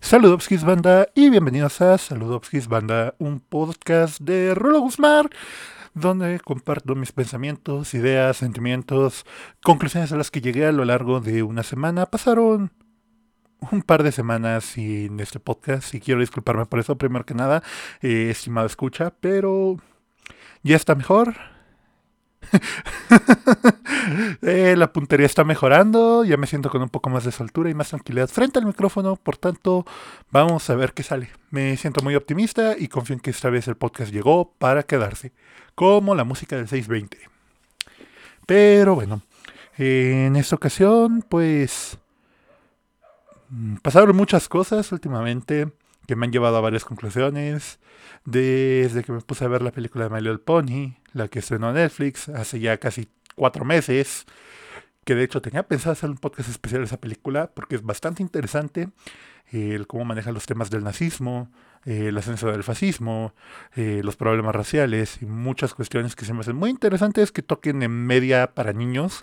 Saludovskis Banda y bienvenidos a Saludovskis Banda, un podcast de Rolo Guzmán, donde comparto mis pensamientos, ideas, sentimientos, conclusiones a las que llegué a lo largo de una semana. Pasaron un par de semanas sin este podcast y quiero disculparme por eso, primero que nada, eh, estimado escucha, pero ya está mejor Eh, la puntería está mejorando, ya me siento con un poco más de soltura y más tranquilidad frente al micrófono, por tanto, vamos a ver qué sale. Me siento muy optimista y confío en que esta vez el podcast llegó para quedarse, como la música del 620. Pero bueno, en esta ocasión, pues, mm, pasaron muchas cosas últimamente que me han llevado a varias conclusiones. Desde que me puse a ver la película de My Little Pony, la que estrenó Netflix hace ya casi cuatro meses, que de hecho tenía pensado hacer un podcast especial de esa película porque es bastante interesante el cómo maneja los temas del nazismo, el ascenso del fascismo, eh, los problemas raciales y muchas cuestiones que se me hacen muy interesantes que toquen en media para niños.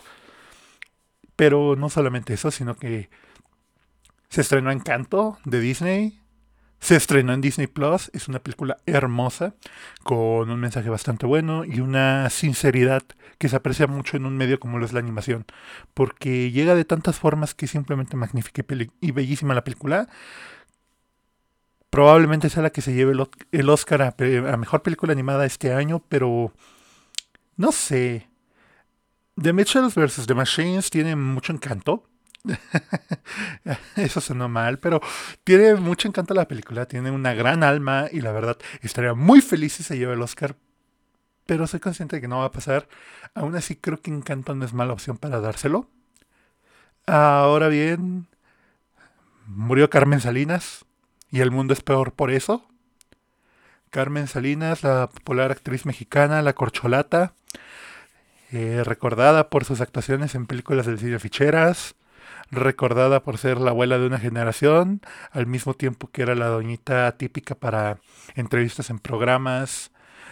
Pero no solamente eso, sino que se estrenó Encanto de Disney, se estrenó en Disney Plus, es una película hermosa, con un mensaje bastante bueno y una sinceridad que se aprecia mucho en un medio como lo es la animación, porque llega de tantas formas que simplemente magnífica y, bellísima la película. Probablemente sea la que se lleve el, Oscar a, a Mejor Película Animada este año, pero no sé. The Mitchells vs. The Machines tiene mucho encanto Eso sonó mal, pero tiene mucho encanto la película, tiene una gran alma y la verdad estaría muy feliz si se lleva el Oscar, pero soy consciente de que no va a pasar. Aún así creo que Encanto no es mala opción para dárselo. Ahora bien, murió Carmen Salinas y el mundo es peor por eso. Carmen Salinas, la popular actriz mexicana, la corcholata, eh, recordada por sus actuaciones en películas del cine ficheras, recordada por ser la abuela de una generación, al mismo tiempo que era la doñita típica para entrevistas en programas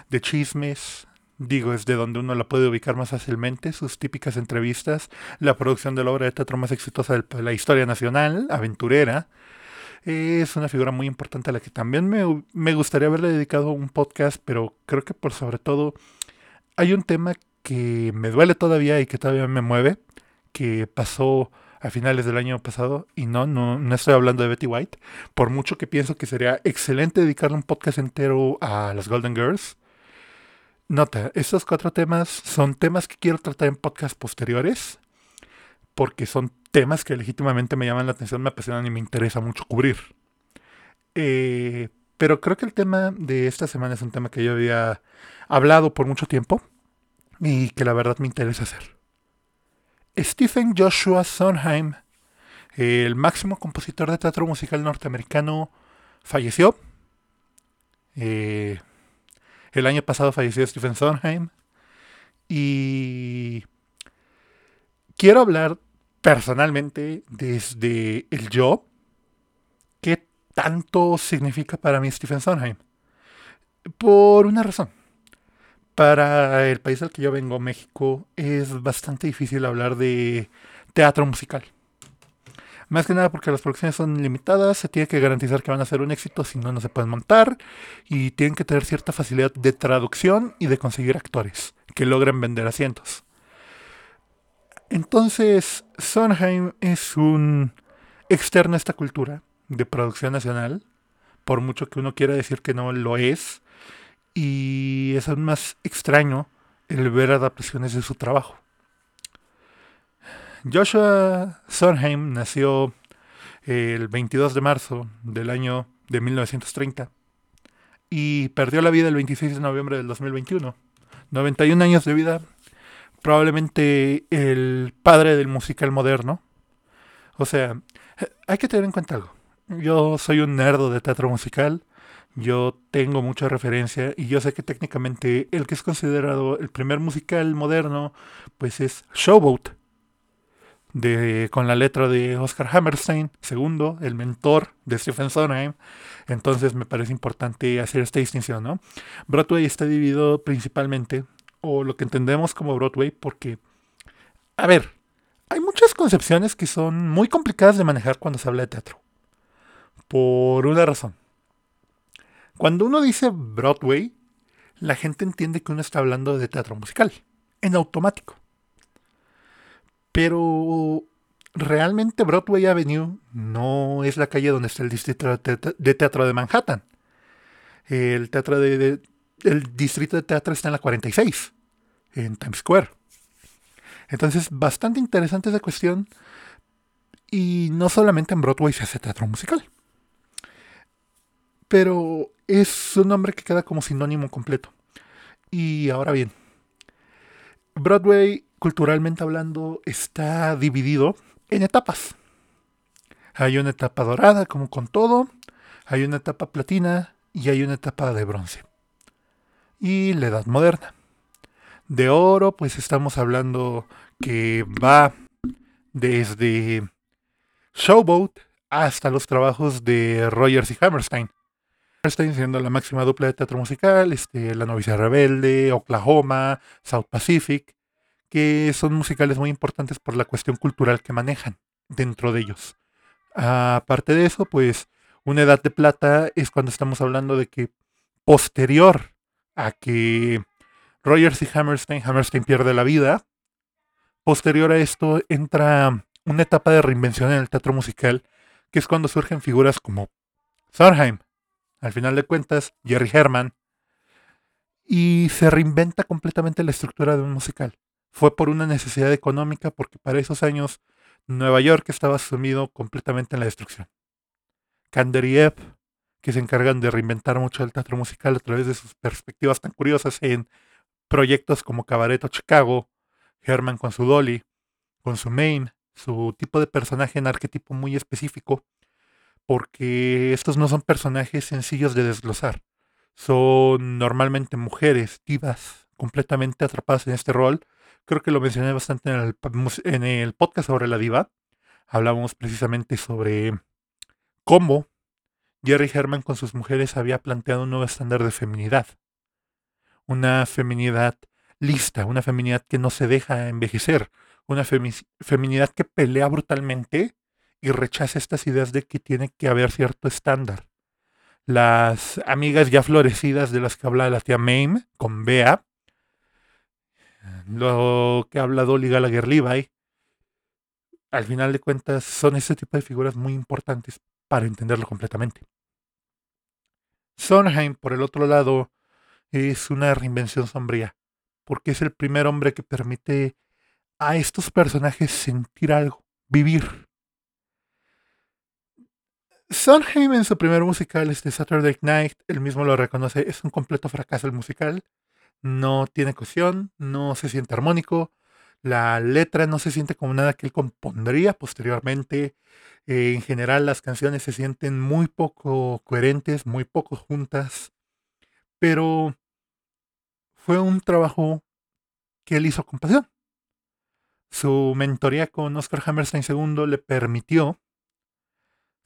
de chismes. Digo, es de donde uno la puede ubicar más fácilmente, sus típicas entrevistas, la producción de la obra de teatro más exitosa de la historia nacional, aventurera. Es una figura muy importante a la que también me, me gustaría haberle dedicado un podcast, pero creo que por sobre todo hay un tema que me duele todavía y que todavía me mueve, que pasó a finales del año pasado. Y no, no, no estoy hablando de Betty White. Por mucho que pienso que sería excelente dedicarle un podcast entero a las Golden Girls. Nota, estos cuatro temas son temas que quiero tratar en podcasts posteriores. Porque son temas que legítimamente me llaman la atención, me apasionan y me interesa mucho cubrir. Eh, pero creo que el tema de esta semana es un tema que yo había hablado por mucho tiempo y que la verdad me interesa hacer. Stephen Joshua Sondheim, el máximo compositor de teatro musical norteamericano, falleció. Eh, el año pasado falleció Stephen Sondheim. Y quiero hablar personalmente desde el yo. ¿Qué tanto significa para mí Stephen Sondheim? Por una razón. Para el país al que yo vengo, México, es bastante difícil hablar de teatro musical. Más que nada porque las producciones son limitadas, se tiene que garantizar que van a ser un éxito, si no, no se pueden montar, y tienen que tener cierta facilidad de traducción y de conseguir actores que logren vender asientos. Entonces, Sondheim es un externo a esta cultura de producción nacional, por mucho que uno quiera decir que no lo es, y es aún más extraño el ver adaptaciones de su trabajo. Joshua Sondheim nació el 22 de marzo del año de 1930 y perdió la vida el 26 de noviembre del 2021. 91 años de vida, probablemente el padre del musical moderno. O sea, hay que tener en cuenta algo. Yo soy un nerdo de teatro musical yo tengo mucha referencia y yo sé que técnicamente el que es considerado el primer musical moderno, pues es Showboat, de, con la letra de Oscar Hammerstein, segundo, el mentor de Stephen Sondheim. Entonces me parece importante hacer esta distinción, ¿no? Broadway está dividido principalmente, o lo que entendemos como Broadway, porque, a ver, hay muchas concepciones que son muy complicadas de manejar cuando se habla de teatro Por una razón. Cuando uno dice Broadway, la gente entiende que uno está hablando de teatro musical, en automático. Pero realmente Broadway Avenue no es la calle donde está el distrito de teatro de Manhattan. El teatro de, el distrito de teatro está en la 46, en Times Square. Entonces, bastante interesante esa cuestión. Y no solamente en Broadway se hace teatro musical. Pero es un nombre que queda como sinónimo completo. Y ahora bien, Broadway, culturalmente hablando, está dividido en etapas. Hay una etapa dorada, como con todo, hay una etapa platina y hay una etapa de bronce. Y la edad moderna. De oro, pues estamos hablando que va desde Showboat hasta los trabajos de Rogers y Hammerstein. Hammerstein siendo la máxima dupla de teatro musical, este, La novicia rebelde, Oklahoma, South Pacific, que son musicales muy importantes por la cuestión cultural que manejan dentro de ellos. Aparte de eso, pues una edad de plata es cuando estamos hablando de que posterior a que Rogers y Hammerstein, Hammerstein pierde la vida, posterior a esto entra una etapa de reinvención en el teatro musical, que es cuando surgen figuras como Sondheim, al final de cuentas, Jerry Herman, y se reinventa completamente la estructura de un musical. Fue por una necesidad económica, porque para esos años Nueva York estaba sumido completamente en la destrucción. Kanderiev, que se encargan de reinventar mucho el teatro musical a través de sus perspectivas tan curiosas en proyectos como Cabaret o Chicago, Herman con su Dolly, con su Main, su tipo de personaje en arquetipo muy específico, porque estos no son personajes sencillos de desglosar. Son normalmente mujeres divas completamente atrapadas en este rol. Creo que lo mencioné bastante en el, podcast sobre la diva. Hablamos precisamente sobre cómo Jerry Herman con sus mujeres había planteado un nuevo estándar de feminidad. Una feminidad lista, una feminidad que no se deja envejecer, una feminidad que pelea brutalmente y rechaza estas ideas de que tiene que haber cierto estándar. Las amigas ya florecidas de las que habla la tía Mame con Bea, lo que habla Dolly Gallagher Levi, al final de cuentas son ese tipo de figuras muy importantes para entenderlo completamente. Sondheim, por el otro lado, es una reinvención sombría, porque es el primer hombre que permite a estos personajes sentir algo, vivir. Sondheim en su primer musical, este Saturday Night, él mismo lo reconoce, es un completo fracaso el musical. No tiene cohesión, no se siente armónico, la letra no se siente como nada que él compondría posteriormente. Eh, en general las canciones se sienten muy poco coherentes, muy poco juntas, pero fue un trabajo que él hizo con pasión. Su mentoría con Oscar Hammerstein II le permitió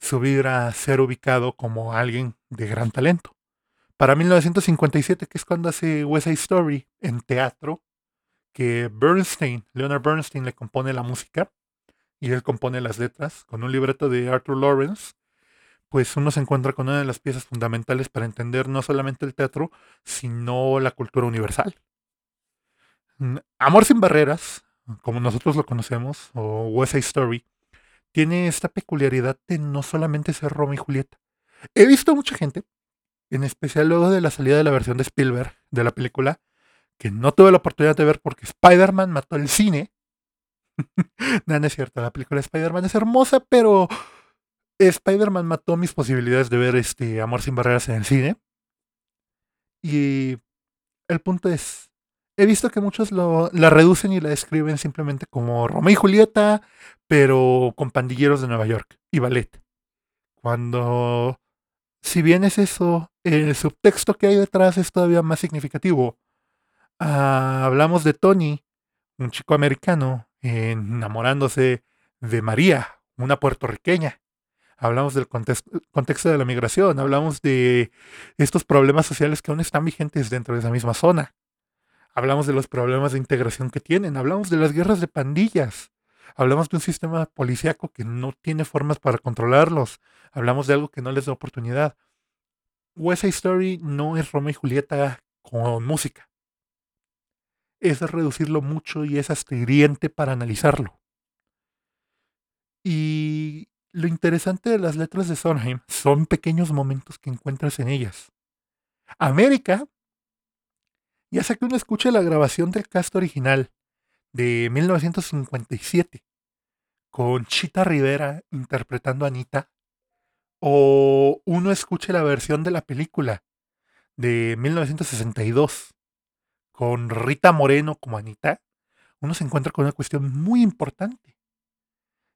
subir a ser ubicado como alguien de gran talento. Para 1957, que es cuando hace West Side Story en teatro, que Bernstein, Leonard Bernstein le compone la música y él compone las letras con un libreto de Arthur Lawrence, pues uno se encuentra con una de las piezas fundamentales para entender no solamente el teatro, sino la cultura universal. Amor sin barreras, como nosotros lo conocemos, o West Side Story, tiene esta peculiaridad de no solamente ser Romeo y Julieta. He visto mucha gente, en especial luego de la salida de la versión de Spielberg de la película, que no tuve la oportunidad de ver porque Spider-Man mató el cine. no, es cierto, la película de Spider-Man es hermosa, pero Spider-Man mató mis posibilidades de ver este Amor sin barreras en el cine. Y el punto es, he visto que muchos la reducen y la describen simplemente como Romeo y Julieta, pero con pandilleros de Nueva York y ballet. Cuando, si bien es eso, el subtexto que hay detrás es todavía más significativo. Ah, hablamos de Tony, un chico americano, enamorándose de María, una puertorriqueña. Hablamos del contexto de la migración, hablamos de estos problemas sociales que aún están vigentes dentro de esa misma zona. Hablamos de los problemas de integración que tienen, hablamos de las guerras de pandillas, Hablamos de un sistema policíaco que no tiene formas para controlarlos. Hablamos de algo que no les da oportunidad. West Story no es Romeo y Julieta con música. Es reducirlo mucho y es astringente para analizarlo. Y lo interesante de las letras de Sondheim son pequeños momentos que encuentras en ellas. América, ya sea que uno escuche la grabación del cast original de 1957 con Chita Rivera interpretando a Anita, o uno escuche la versión de la película de 1962 con Rita Moreno como Anita, uno se encuentra con una cuestión muy importante.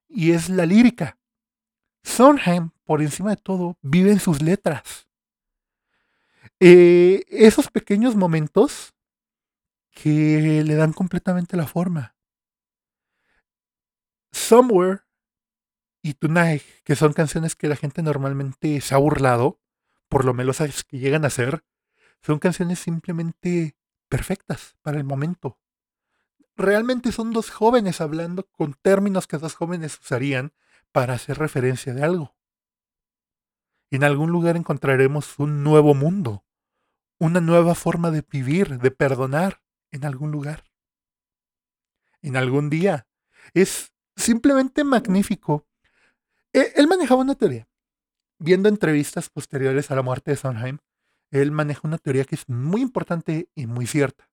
Y es la lírica. Sondheim, por encima de todo, vive en sus letras. Eh, esos pequeños momentos que le dan completamente la forma. Somewhere y Tonight, que son canciones que la gente normalmente se ha burlado por lo melosas que llegan a ser, son canciones simplemente perfectas para el momento. Realmente son dos jóvenes hablando con términos que dos jóvenes usarían para hacer referencia de algo. En algún lugar encontraremos un nuevo mundo, una nueva forma de vivir, de perdonar, en algún lugar, en algún día. Es simplemente magnífico. E, él manejaba una teoría. Viendo entrevistas posteriores a la muerte de Sondheim, él maneja una teoría que es muy importante y muy cierta.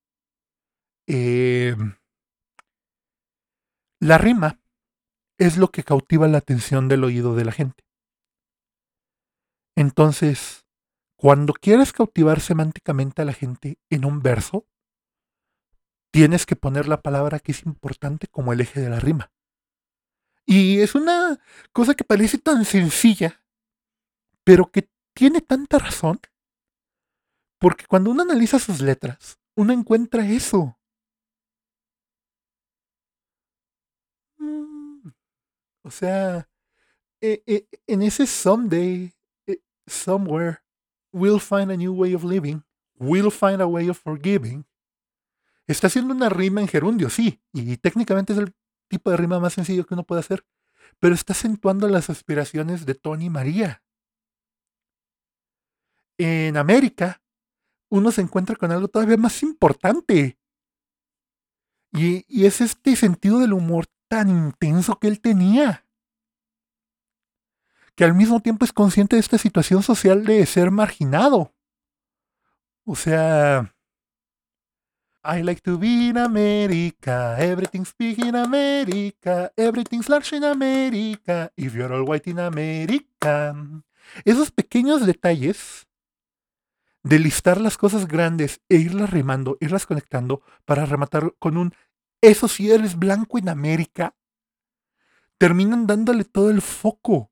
Em, la rima es lo que cautiva la atención del oído de la gente. Entonces, cuando quieres cautivar semánticamente a la gente en un verso, tienes que poner la palabra que es importante como el eje de la rima. Y es una cosa que parece tan sencilla, pero que tiene tanta razón, porque cuando uno analiza sus letras, uno encuentra eso. Mm, o sea, e, e, en ese someday, e, somewhere, we'll find a new way of living, we'll find a way of forgiving, Está haciendo una rima en gerundio, sí, y técnicamente es el tipo de rima más sencillo que uno puede hacer, pero está acentuando las aspiraciones de Tony María. En América, uno se encuentra con algo todavía más importante. Y es este sentido del humor tan intenso que él tenía. Que al mismo tiempo es consciente de esta situación social de ser marginado. O sea, I like to be in America, everything's big in America, everything's large in America, if you're all white in America. Esos pequeños detalles de listar las cosas grandes e irlas rimando, irlas conectando para rematar con un eso si eres blanco en América, terminan dándole todo el foco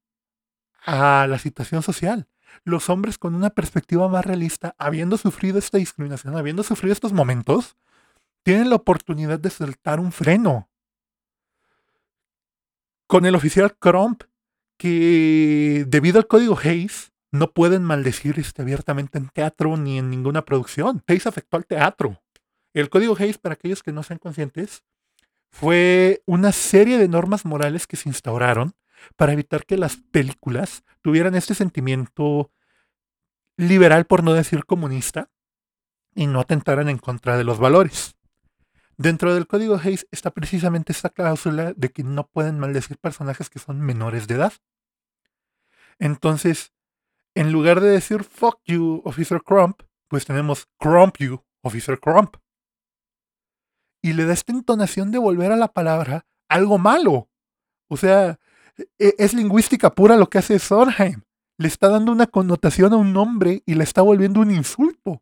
a la situación social los hombres con una perspectiva más realista, habiendo sufrido esta discriminación, habiendo sufrido estos momentos, tienen la oportunidad de soltar un freno. Con el oficial Crump, que debido al código Hayes, no pueden maldecir este, abiertamente en teatro ni en ninguna producción. Hayes afectó al teatro. El código Hayes, para aquellos que no sean conscientes, fue una serie de normas morales que se instauraron para evitar que las películas tuvieran este sentimiento liberal, por no decir comunista, y no atentaran en contra de los valores. Dentro del código Hayes está precisamente esta cláusula de que no pueden maldecir personajes que son menores de edad. Entonces, en lugar de decir fuck you, Officer Crump, pues tenemos crump you, Officer Crump. Y le da esta entonación de volver a la palabra algo malo. O sea, es lingüística pura lo que hace Sondheim. Le está dando una connotación a un nombre y le está volviendo un insulto.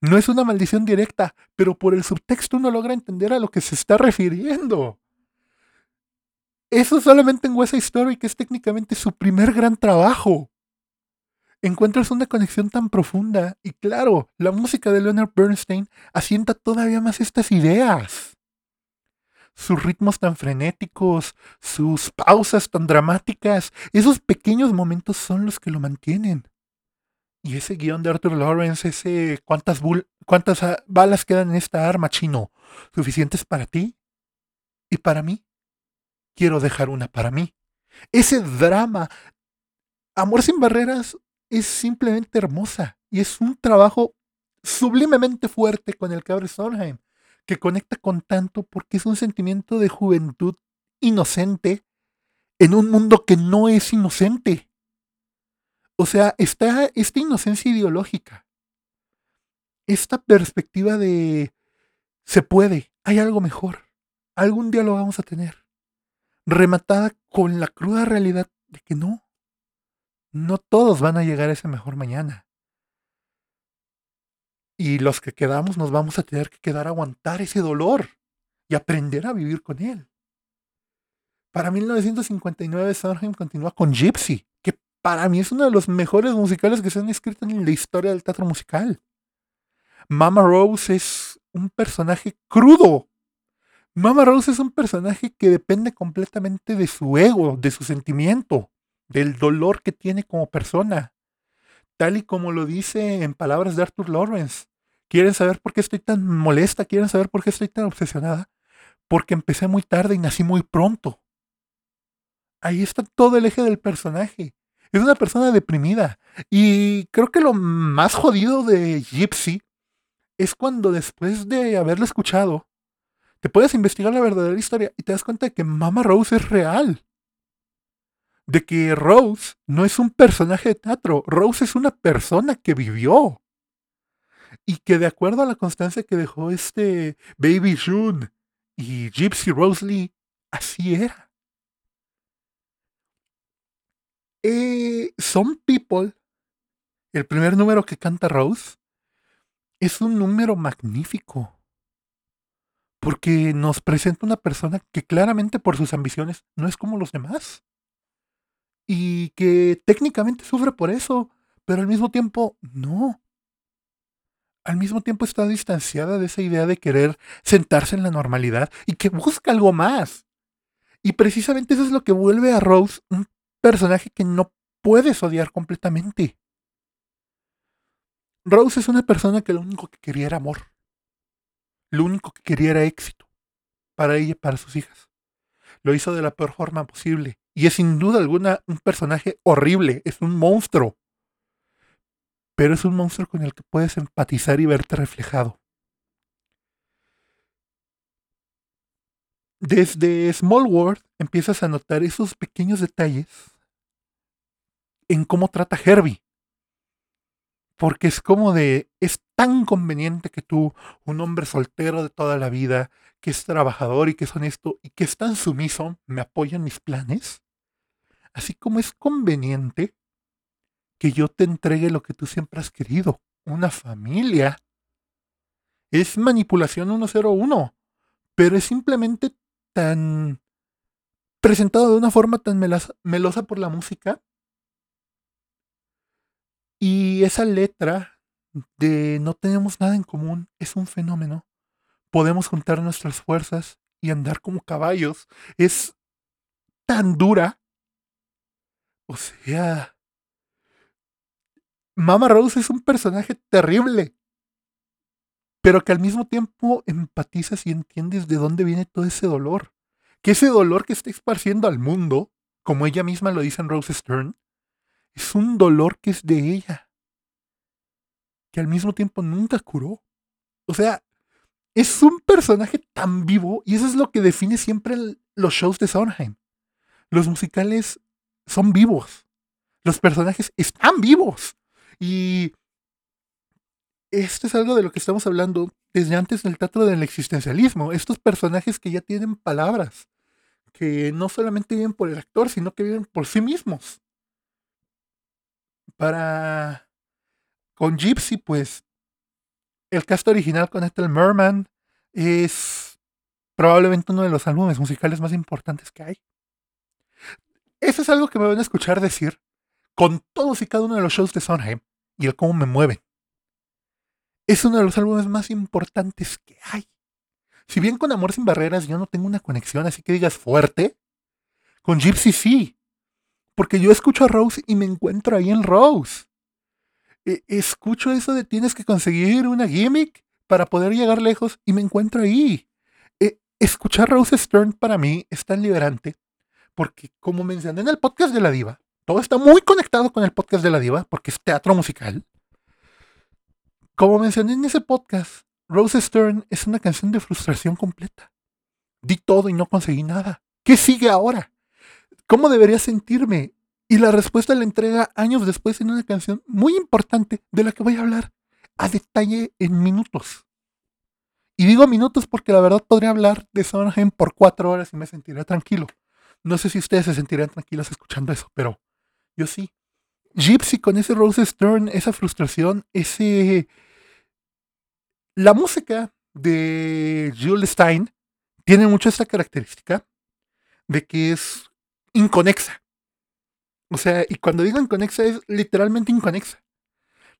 No es una maldición directa, pero por el subtexto uno logra entender a lo que se está refiriendo. Eso solamente en West Story, que es técnicamente su primer gran trabajo. Encuentras una conexión tan profunda y claro, la música de Leonard Bernstein asienta todavía más estas ideas sus ritmos tan frenéticos, sus pausas tan dramáticas, esos pequeños momentos son los que lo mantienen. Y ese guion de Arthur Lawrence, ese cuántas, cuántas balas quedan en esta arma chino, suficientes para ti y para mí. quiero dejar una para mí. Ese drama, Amor sin Barreras, es simplemente hermosa y es un trabajo sublimemente fuerte con el que abre Sondheim, que conecta con tanto porque es un sentimiento de juventud inocente en un mundo que no es inocente. O sea, está esta inocencia ideológica, esta perspectiva de se puede, hay algo mejor, algún día lo vamos a tener, rematada con la cruda realidad de que no, no todos van a llegar a ese mejor mañana. Y los que quedamos nos vamos a tener que quedar a aguantar ese dolor y aprender a vivir con él. Para 1959 Sondheim continúa con Gypsy, para mí es uno de los mejores musicales que se han escrito en la historia del teatro musical. Mama Rose es un personaje crudo. Mama Rose es un personaje que depende completamente de su ego, de su sentimiento, del dolor que tiene como persona. Tal y como lo dice en palabras de Arthur Lawrence. ¿Quieren saber por qué estoy tan molesta? ¿Quieren saber por qué estoy tan obsesionada? Porque empecé muy tarde y nací muy pronto. Ahí está todo el eje del personaje. Es una persona deprimida. Y creo que lo más jodido de Gypsy es cuando después de haberlo escuchado, te puedes investigar la verdadera historia y te das cuenta de que Mama Rose es real. De que Rose no es un personaje de teatro, Rose es una persona que vivió. Y que de acuerdo a la constancia que dejó este Baby June y Gypsy Rose Lee, así era. Eh, Some People, el primer número que canta Rose, es un número magnífico. Porque nos presenta una persona que claramente por sus ambiciones no es como los demás. Y que técnicamente sufre por eso, pero al mismo tiempo no. Al mismo tiempo está distanciada de esa idea de querer sentarse en la normalidad y que busca algo más. Y precisamente eso es lo que vuelve a Rose un personaje que no puedes odiar completamente. Rose es una persona que lo único que quería era amor. Lo único que quería era éxito. Para ella y para sus hijas. Lo hizo de la peor forma posible. Y es sin duda alguna un personaje horrible. Es un monstruo. Pero es un monstruo con el que puedes empatizar y verte reflejado. Desde Small World empiezas a notar esos pequeños detalles en cómo trata Herbie. Porque es como de, es tan conveniente que tú, un hombre soltero de toda la vida, que es trabajador y que es honesto y que es tan sumiso, me apoya en mis planes. Así como es conveniente que yo te entregue lo que tú siempre has querido, una familia. Es manipulación 101, pero es simplemente tan presentado de una forma tan melosa por la música. Y esa letra de no tenemos nada en común es un fenómeno. Podemos juntar nuestras fuerzas y andar como caballos. Es tan dura. O sea, Mama Rose es un personaje terrible pero que al mismo tiempo empatizas y entiendes de dónde viene todo ese dolor. Que ese dolor que está esparciendo al mundo, como ella misma lo dice en Rose Stern, es un dolor que es de ella, que al mismo tiempo nunca curó. O sea, es un personaje tan vivo y eso es lo que define siempre los shows de Sondheim. Los musicales son vivos. Los personajes están vivos. Y esto es algo de lo que estamos hablando desde antes del teatro del existencialismo. Estos personajes que ya tienen palabras, que no solamente viven por el actor, sino que viven por sí mismos. Para. Con Gypsy, pues. El cast original con Ethel Merman es probablemente uno de los álbumes musicales más importantes que hay. Eso es algo que me van a escuchar decir con todos y cada uno de los shows de Sondheim y el cómo me mueven es uno de los álbumes más importantes que hay. Si bien con Amor sin Barreras yo no tengo una conexión así que digas fuerte, con Gypsy sí. Porque yo escucho a Rose y me encuentro ahí en Rose. E, escucho eso de tienes que conseguir una gimmick para poder llegar lejos y me encuentro ahí. E, escuchar Rose Stern para mí es tan liberante Porque como mencioné en el podcast de la diva, todo está muy conectado con el podcast de la diva, porque es teatro musical. Como mencioné en ese podcast, Rose Stern es una canción de frustración completa. Di todo y no conseguí nada. ¿Qué sigue ahora? ¿Cómo debería sentirme? Y la respuesta la entrega años después en una canción muy importante de la que voy a hablar a detalle en minutos. Y digo minutos porque la verdad podría hablar de Sondheim por cuatro horas y me sentiría tranquilo. No sé si ustedes se sentirían tranquilos escuchando eso, pero yo sí. Gypsy con ese Rose Stern, esa frustración, ese... La música de Jules Stein tiene mucho esta característica de que es inconexa. O sea, y cuando digo inconexa es literalmente inconexa.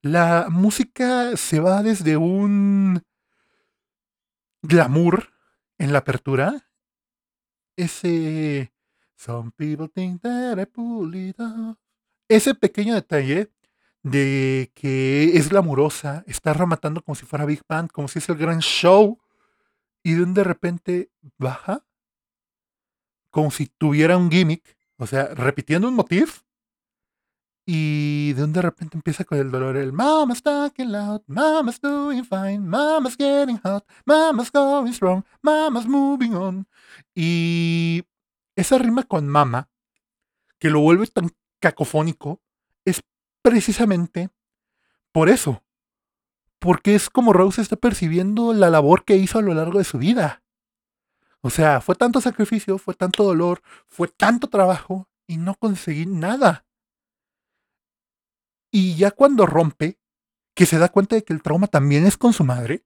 La música se va desde un glamour en la apertura. Ese Some people think that I pull. Ese pequeño detalle de que es glamurosa, está rematando como si fuera Big Band, como si es el gran show, y de un de repente baja, como si tuviera un gimmick, o sea, repitiendo un motif, y de un de repente empieza con el dolor, el Mama's talking loud, Mama's doing fine, Mama's getting hot, Mama's going strong, Mama's moving on. Y esa rima con Mama, que lo vuelve tan cacofónico, es precisamente por eso. Porque es como Rose está percibiendo la labor que hizo a lo largo de su vida. O sea, fue tanto sacrificio, fue tanto dolor, fue tanto trabajo y no conseguí nada. Y ya cuando rompe, que se da cuenta de que el trauma también es con su madre,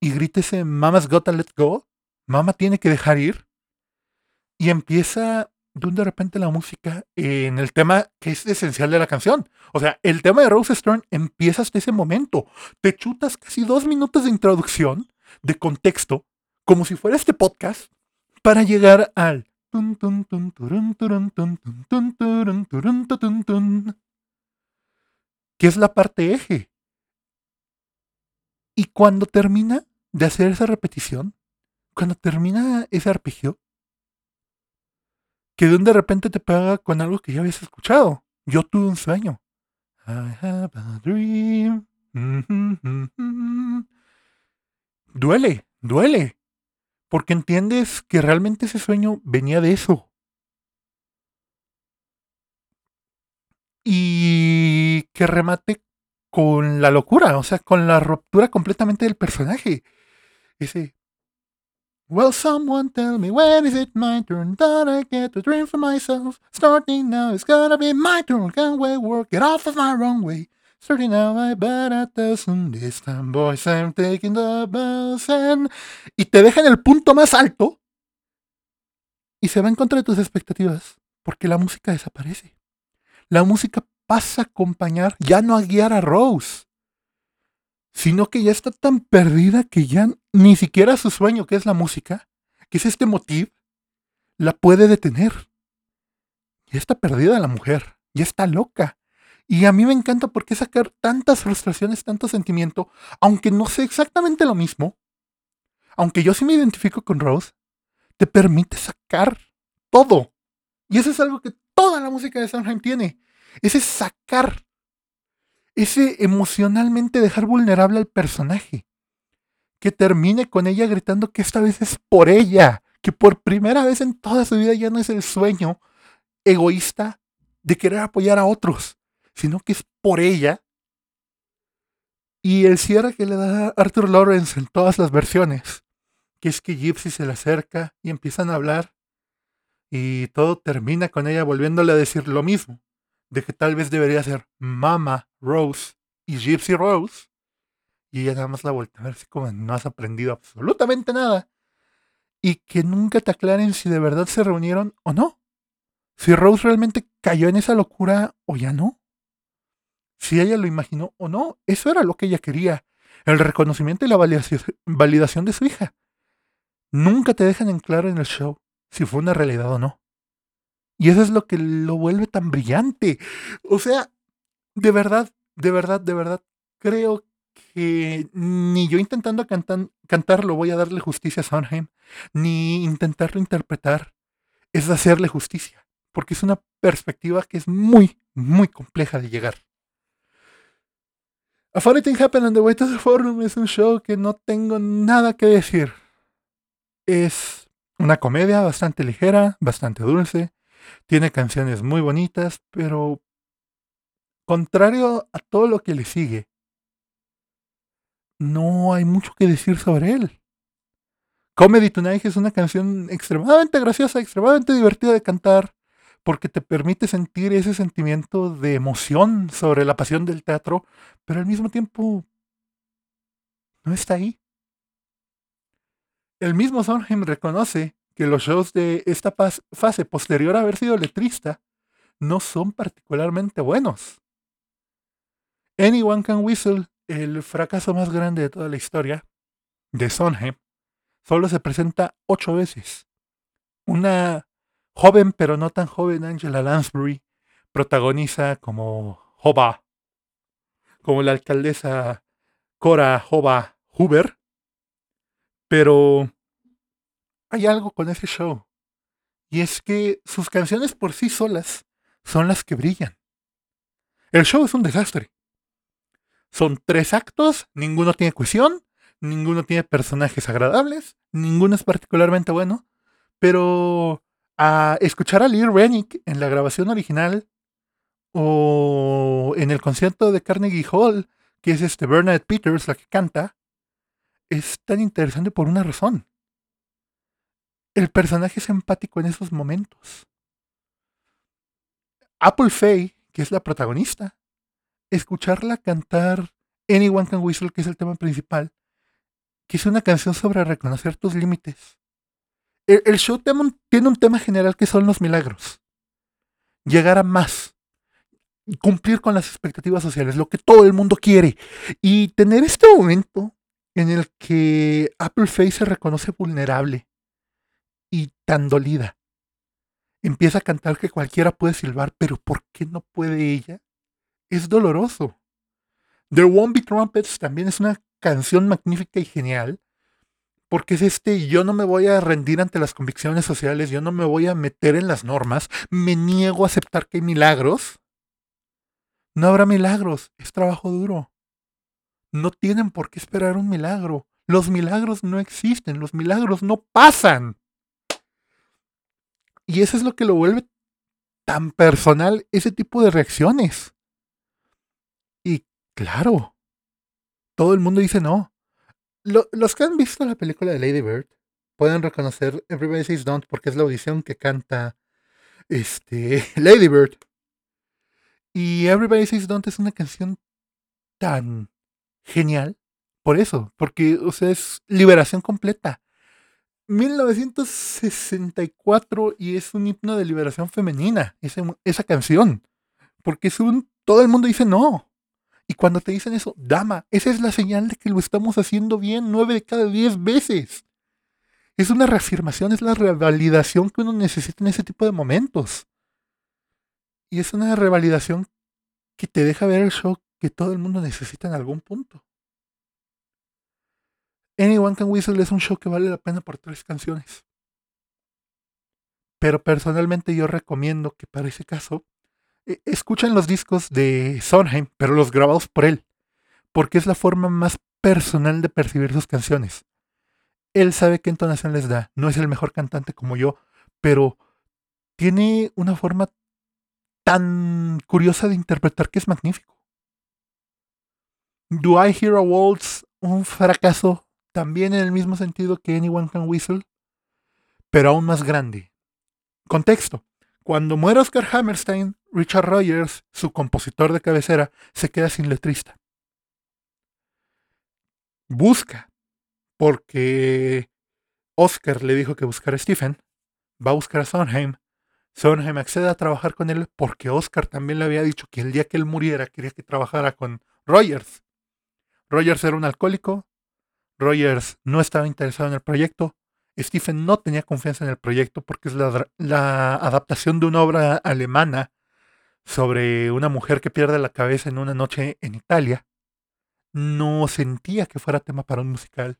y grita ese Mama's gotta let go, Mama tiene que dejar ir, y empieza de de repente la música en el tema que es esencial de la canción. O sea, el tema de Rose Stern empieza hasta ese momento. Te chutas casi dos minutos de introducción, de contexto, como si fuera este podcast, para llegar al que es la parte eje. Y cuando termina de hacer esa repetición, cuando termina ese arpegio, que de un de repente te pega con algo que ya habías escuchado. Yo tuve un sueño. I have a dream. Duele, duele. Porque entiendes que realmente ese sueño venía de eso. Y que remate con la locura, o sea, con la ruptura completamente del personaje. Ese Well, someone tell me when is it my turn? That I get to dream for myself. Starting now, it's gonna be my turn. Can't wait, work it off of my wrong way. Starting now, I bet at the This time, boys, I'm taking the bells and... Y te deja en el punto más alto. Y se va en contra de tus expectativas. Porque la música desaparece. La música pasa a acompañar, ya no a guiar a Rose sino que ya está tan perdida que ya ni siquiera su sueño, que es la música, que es este motivo, la puede detener. Ya está perdida la mujer, ya está loca. Y a mí me encanta porque sacar tantas frustraciones, tanto sentimiento, aunque no sé exactamente lo mismo, aunque yo sí me identifico con Rose, te permite sacar todo. Y eso es algo que toda la música de Sondheim tiene. Ese sacar ese emocionalmente dejar vulnerable al personaje. Que termine con ella gritando que esta vez es por ella, que por primera vez en toda su vida ya no es el sueño egoísta de querer apoyar a otros, sino que es por ella. Y el cierre que le da Arthur Lawrence en todas las versiones, que es que Gypsy se le acerca y empiezan a hablar y todo termina con ella volviéndole a decir lo mismo de que tal vez debería ser Mama Rose y Gypsy Rose. Y ella nada más la vuelta a ver si como no has aprendido absolutamente nada. Y que nunca te aclaren si de verdad se reunieron o no. Si Rose realmente cayó en esa locura o ya no. Si ella lo imaginó o no. Eso era lo que ella quería. El reconocimiento y la validación de su hija. Nunca te dejan en claro en el show si fue una realidad o no. Y eso es lo que lo vuelve tan brillante. O sea, de verdad, de verdad, de verdad, creo que ni yo intentando cantar, cantar lo voy a darle justicia a Sondheim, ni intentarlo interpretar. es hacerle justicia, porque es una perspectiva que es muy, muy compleja de llegar. A Funny Thing Happened on the Way to the Forum es un show que no tengo nada que decir. Es una comedia bastante ligera, bastante dulce, tiene canciones muy bonitas, pero contrario a todo lo que le sigue, no hay mucho que decir sobre él. Comedy Tonight es una canción extremadamente graciosa, extremadamente divertida de cantar, porque te permite sentir ese sentimiento de emoción sobre la pasión del teatro, pero al mismo tiempo no está ahí. El mismo Sondheim reconoce que los shows de esta fase posterior a haber sido letrista no son particularmente buenos. Anyone Can Whistle, el fracaso más grande de toda la historia de Sondheim, solo se presenta ocho veces. Una joven pero no tan joven Angela Lansbury protagoniza como Hoba, como la alcaldesa Cora Hoba Huber, pero hay algo con ese show, y es que sus canciones por sí solas son las que brillan. El show es un desastre. Son tres actos, ninguno tiene cohesión, ninguno tiene personajes agradables, ninguno es particularmente bueno, pero a escuchar a Lee Rennick en la grabación original o en el concierto de Carnegie Hall, que es este Bernadette Peters la que canta, es tan interesante por una razón. El personaje es empático en esos momentos. Apple Faye, que es la protagonista, escucharla cantar Anyone Can Whistle, que es el tema principal, que es una canción sobre reconocer tus límites. El, show tiene un tema general que son los milagros. Llegar a más. Cumplir con las expectativas sociales, lo que todo el mundo quiere. Y tener este momento en el que Apple Face se reconoce vulnerable y tan dolida. Empieza a cantar que cualquiera puede silbar, pero ¿por qué no puede ella? Es doloroso. The Won't Be Trumpets también es una canción magnífica y genial, porque es este, yo no me voy a rendir ante las convicciones sociales, yo no me voy a meter en las normas, me niego a aceptar que hay milagros. No habrá milagros, es trabajo duro. No tienen por qué esperar un milagro. Los milagros no existen, los milagros no pasan. Y eso es lo que lo vuelve tan personal, ese tipo de reacciones. Claro, todo el mundo dice no los que han visto la película de Lady Bird pueden reconocer Everybody Says Don't porque es la audición que canta este, Lady Bird. Y Everybody Says Don't es una canción tan genial por eso, porque o sea, es liberación completa. 1964 y es un himno de liberación femenina, esa, esa canción. Porque es un. Todo el mundo dice no. Y cuando te dicen eso, dama, esa es la señal de que lo estamos haciendo bien nueve de cada diez veces. Es una reafirmación, es la revalidación que uno necesita en ese tipo de momentos. Y es una revalidación que te deja ver el show que todo el mundo necesita en algún punto. Anyone Can Whistle es un show que vale la pena por tres canciones. Pero personalmente yo recomiendo que para ese caso escuchan los discos de Sondheim, pero los grabados por él, porque es la forma más personal de percibir sus canciones. Él sabe qué entonación les da, no es el mejor cantante como yo, pero tiene una forma tan curiosa de interpretar que es magnífico. Do I Hear a Waltz? Un fracaso también en el mismo sentido que Anyone Can Whistle, pero aún más grande. Contexto. Cuando muere Oscar Hammerstein, Richard Rogers, su compositor de cabecera, se queda sin letrista. Busca, porque Oscar le dijo que buscara a Stephen, va a buscar a Sondheim. Sondheim accede a trabajar con él porque Oscar también le había dicho que el día que él muriera quería que trabajara con Rogers. Rogers era un alcohólico, Rogers no estaba interesado en el proyecto, Stephen no tenía confianza en el proyecto porque es la, adaptación de una obra alemana sobre una mujer que pierde la cabeza en una noche en Italia. No sentía que fuera tema para un musical,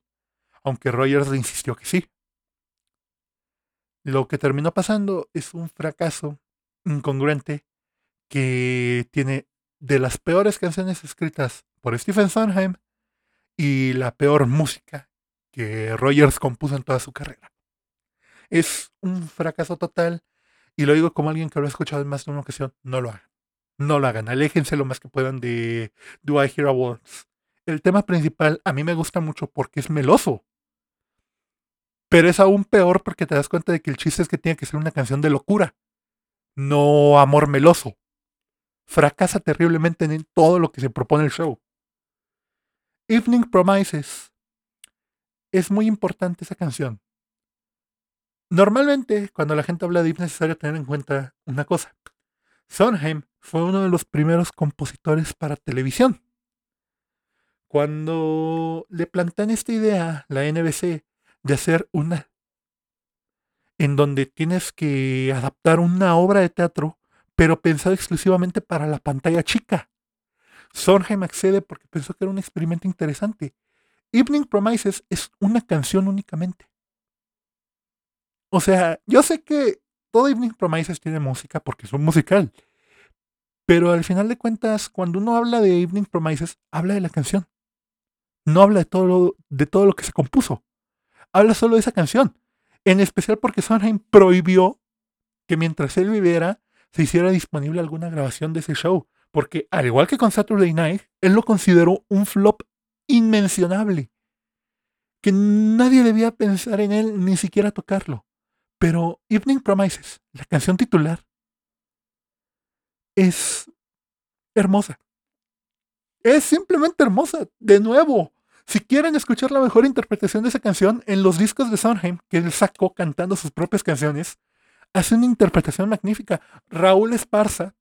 aunque Rogers insistió que sí. Lo que terminó pasando es un fracaso incongruente que tiene de las peores canciones escritas por Stephen Sondheim y la peor música que Rogers compuso en toda su carrera. Es un fracaso total y lo digo como alguien que lo ha escuchado en más de una ocasión, no lo hagan. No lo hagan, aléjense lo más que puedan de Do I Hear Awards. El tema principal a mí me gusta mucho porque es meloso. Pero es aún peor porque te das cuenta de que el chiste es que tiene que ser una canción de locura, no amor meloso. Fracasa terriblemente en todo lo que se propone el show. Evening Promises. Es muy importante esa canción. Normalmente, cuando la gente habla de Eve, es necesario tener en cuenta una cosa. Sondheim fue uno de los primeros compositores para televisión. Cuando le plantean esta idea, la NBC, de hacer una en donde tienes que adaptar una obra de teatro, pero pensado exclusivamente para la pantalla chica. Sondheim accede porque pensó que era un experimento interesante. Evening Promises es una canción únicamente. O sea, yo sé que todo Evening Promises tiene música porque es un musical. Pero al final de cuentas, cuando uno habla de Evening Promises, habla de la canción. No habla de todo de todo lo que se compuso habla solo de esa canción. En especial porque Sondheim prohibió que mientras él viviera se hiciera disponible alguna grabación de ese show. Porque al igual que con Saturday Night, él lo consideró un flop inmencionable. Que nadie debía pensar en él ni siquiera tocarlo. Pero Evening Promises, la canción titular, es hermosa. Es simplemente hermosa. De nuevo, si quieren escuchar la mejor interpretación de esa canción, en los discos de Sondheim, que él sacó cantando sus propias canciones, hace una interpretación magnífica. Raúl Esparza,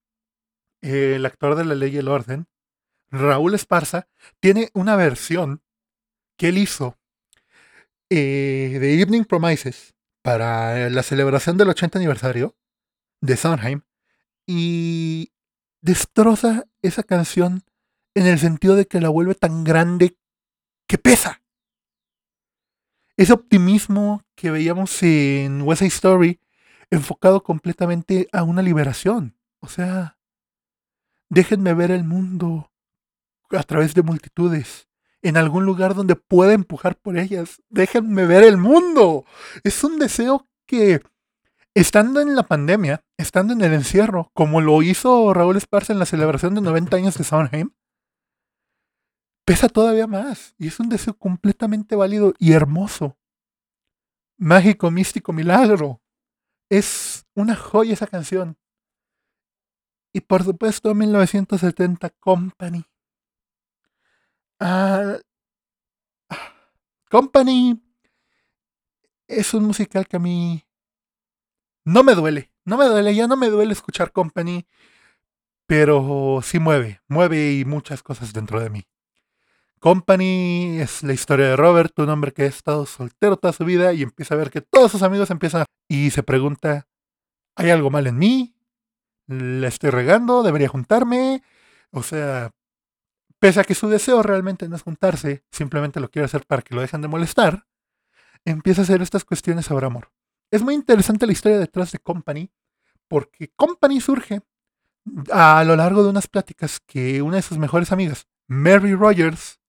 el actor de La Ley y el Orden, Raúl Esparza, tiene una versión que él hizo eh, de Evening Promises para la celebración del 80 aniversario de Sondheim y destroza esa canción en el sentido de que la vuelve tan grande que pesa. Ese optimismo que veíamos en West Side Story enfocado completamente a una liberación. O sea, déjenme ver el mundo a través de multitudes, en algún lugar donde pueda empujar por ellas. Déjenme ver el mundo. Es un deseo que, estando en la pandemia, estando en el encierro, como lo hizo Raúl Esparza en la celebración de 90 años de Sondheim, pesa todavía más. Y es un deseo completamente válido y hermoso. Mágico, místico, milagro. Es una joya esa canción. Y por supuesto, 1970 Company. Ah, Company es un musical que a mí no me duele. No me duele, ya no me duele escuchar Company, pero sí mueve, mueve y muchas cosas dentro de mí. Company es la historia de Robert, un hombre que ha estado soltero toda su vida y empieza a ver que todos sus amigos empiezan y se pregunta, ¿hay algo mal en mí? ¿La estoy regando? ¿Debería juntarme? O sea, pese a que su deseo realmente no es juntarse, simplemente lo quiere hacer para que lo dejen de molestar, empieza a hacer estas cuestiones sobre amor. Es muy interesante la historia detrás de Company, porque Company surge a lo largo de unas pláticas que una de sus mejores amigas, Mary Rogers,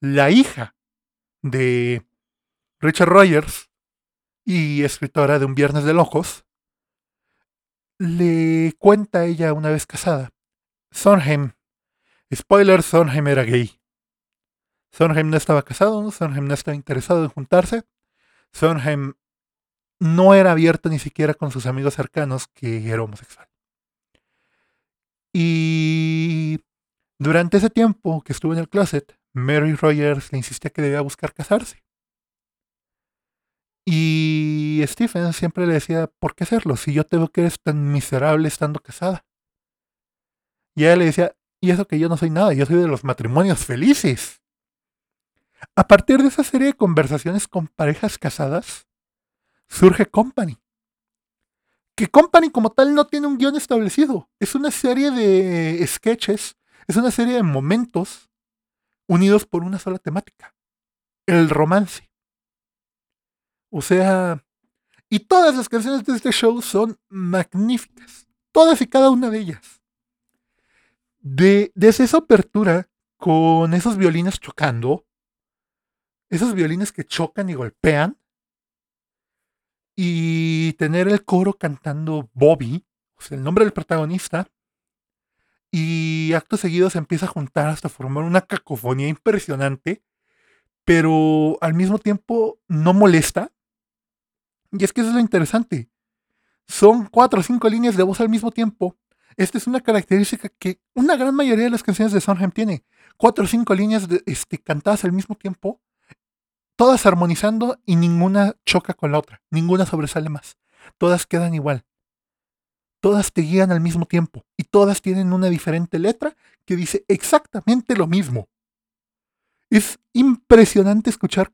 la hija de Richard Rogers y escritora de Un Viernes de Locos, le cuenta a ella una vez casada. Sondheim, spoiler, Sondheim era gay. Sondheim no estaba casado, Sondheim no estaba interesado en juntarse. Sondheim no era abierto ni siquiera con sus amigos cercanos que era homosexual. Y durante ese tiempo que estuvo en el closet, Mary Rogers le insistía que debía buscar casarse. Y Stephen siempre le decía, ¿por qué hacerlo? Si yo te veo que eres tan miserable estando casada. Y ella le decía, y eso que yo no soy nada, yo soy de los matrimonios felices. A partir de esa serie de conversaciones con parejas casadas, surge Company. Que Company como tal no tiene un guion establecido. Es una serie de sketches, es una serie de momentos unidos por una sola temática, el romance. O sea, Y todas las canciones de este show son magníficas. Todas y cada una de ellas. De, desde esa apertura, con esos violines chocando, esos violines que chocan y golpean, y tener el coro cantando Bobby, el nombre del protagonista, y acto seguido se empieza a juntar hasta formar una cacofonía impresionante, pero al mismo tiempo no molesta. Y es que eso es lo interesante. Son cuatro o cinco líneas de voz al mismo tiempo. Esta es una característica que una gran mayoría de las canciones de Sondheim tiene. Cuatro o cinco líneas este, cantadas al mismo tiempo todas armonizando y ninguna choca con la otra, ninguna sobresale más. Todas quedan igual. Todas te guían al mismo tiempo y todas tienen una diferente letra que dice exactamente lo mismo. Es impresionante escuchar.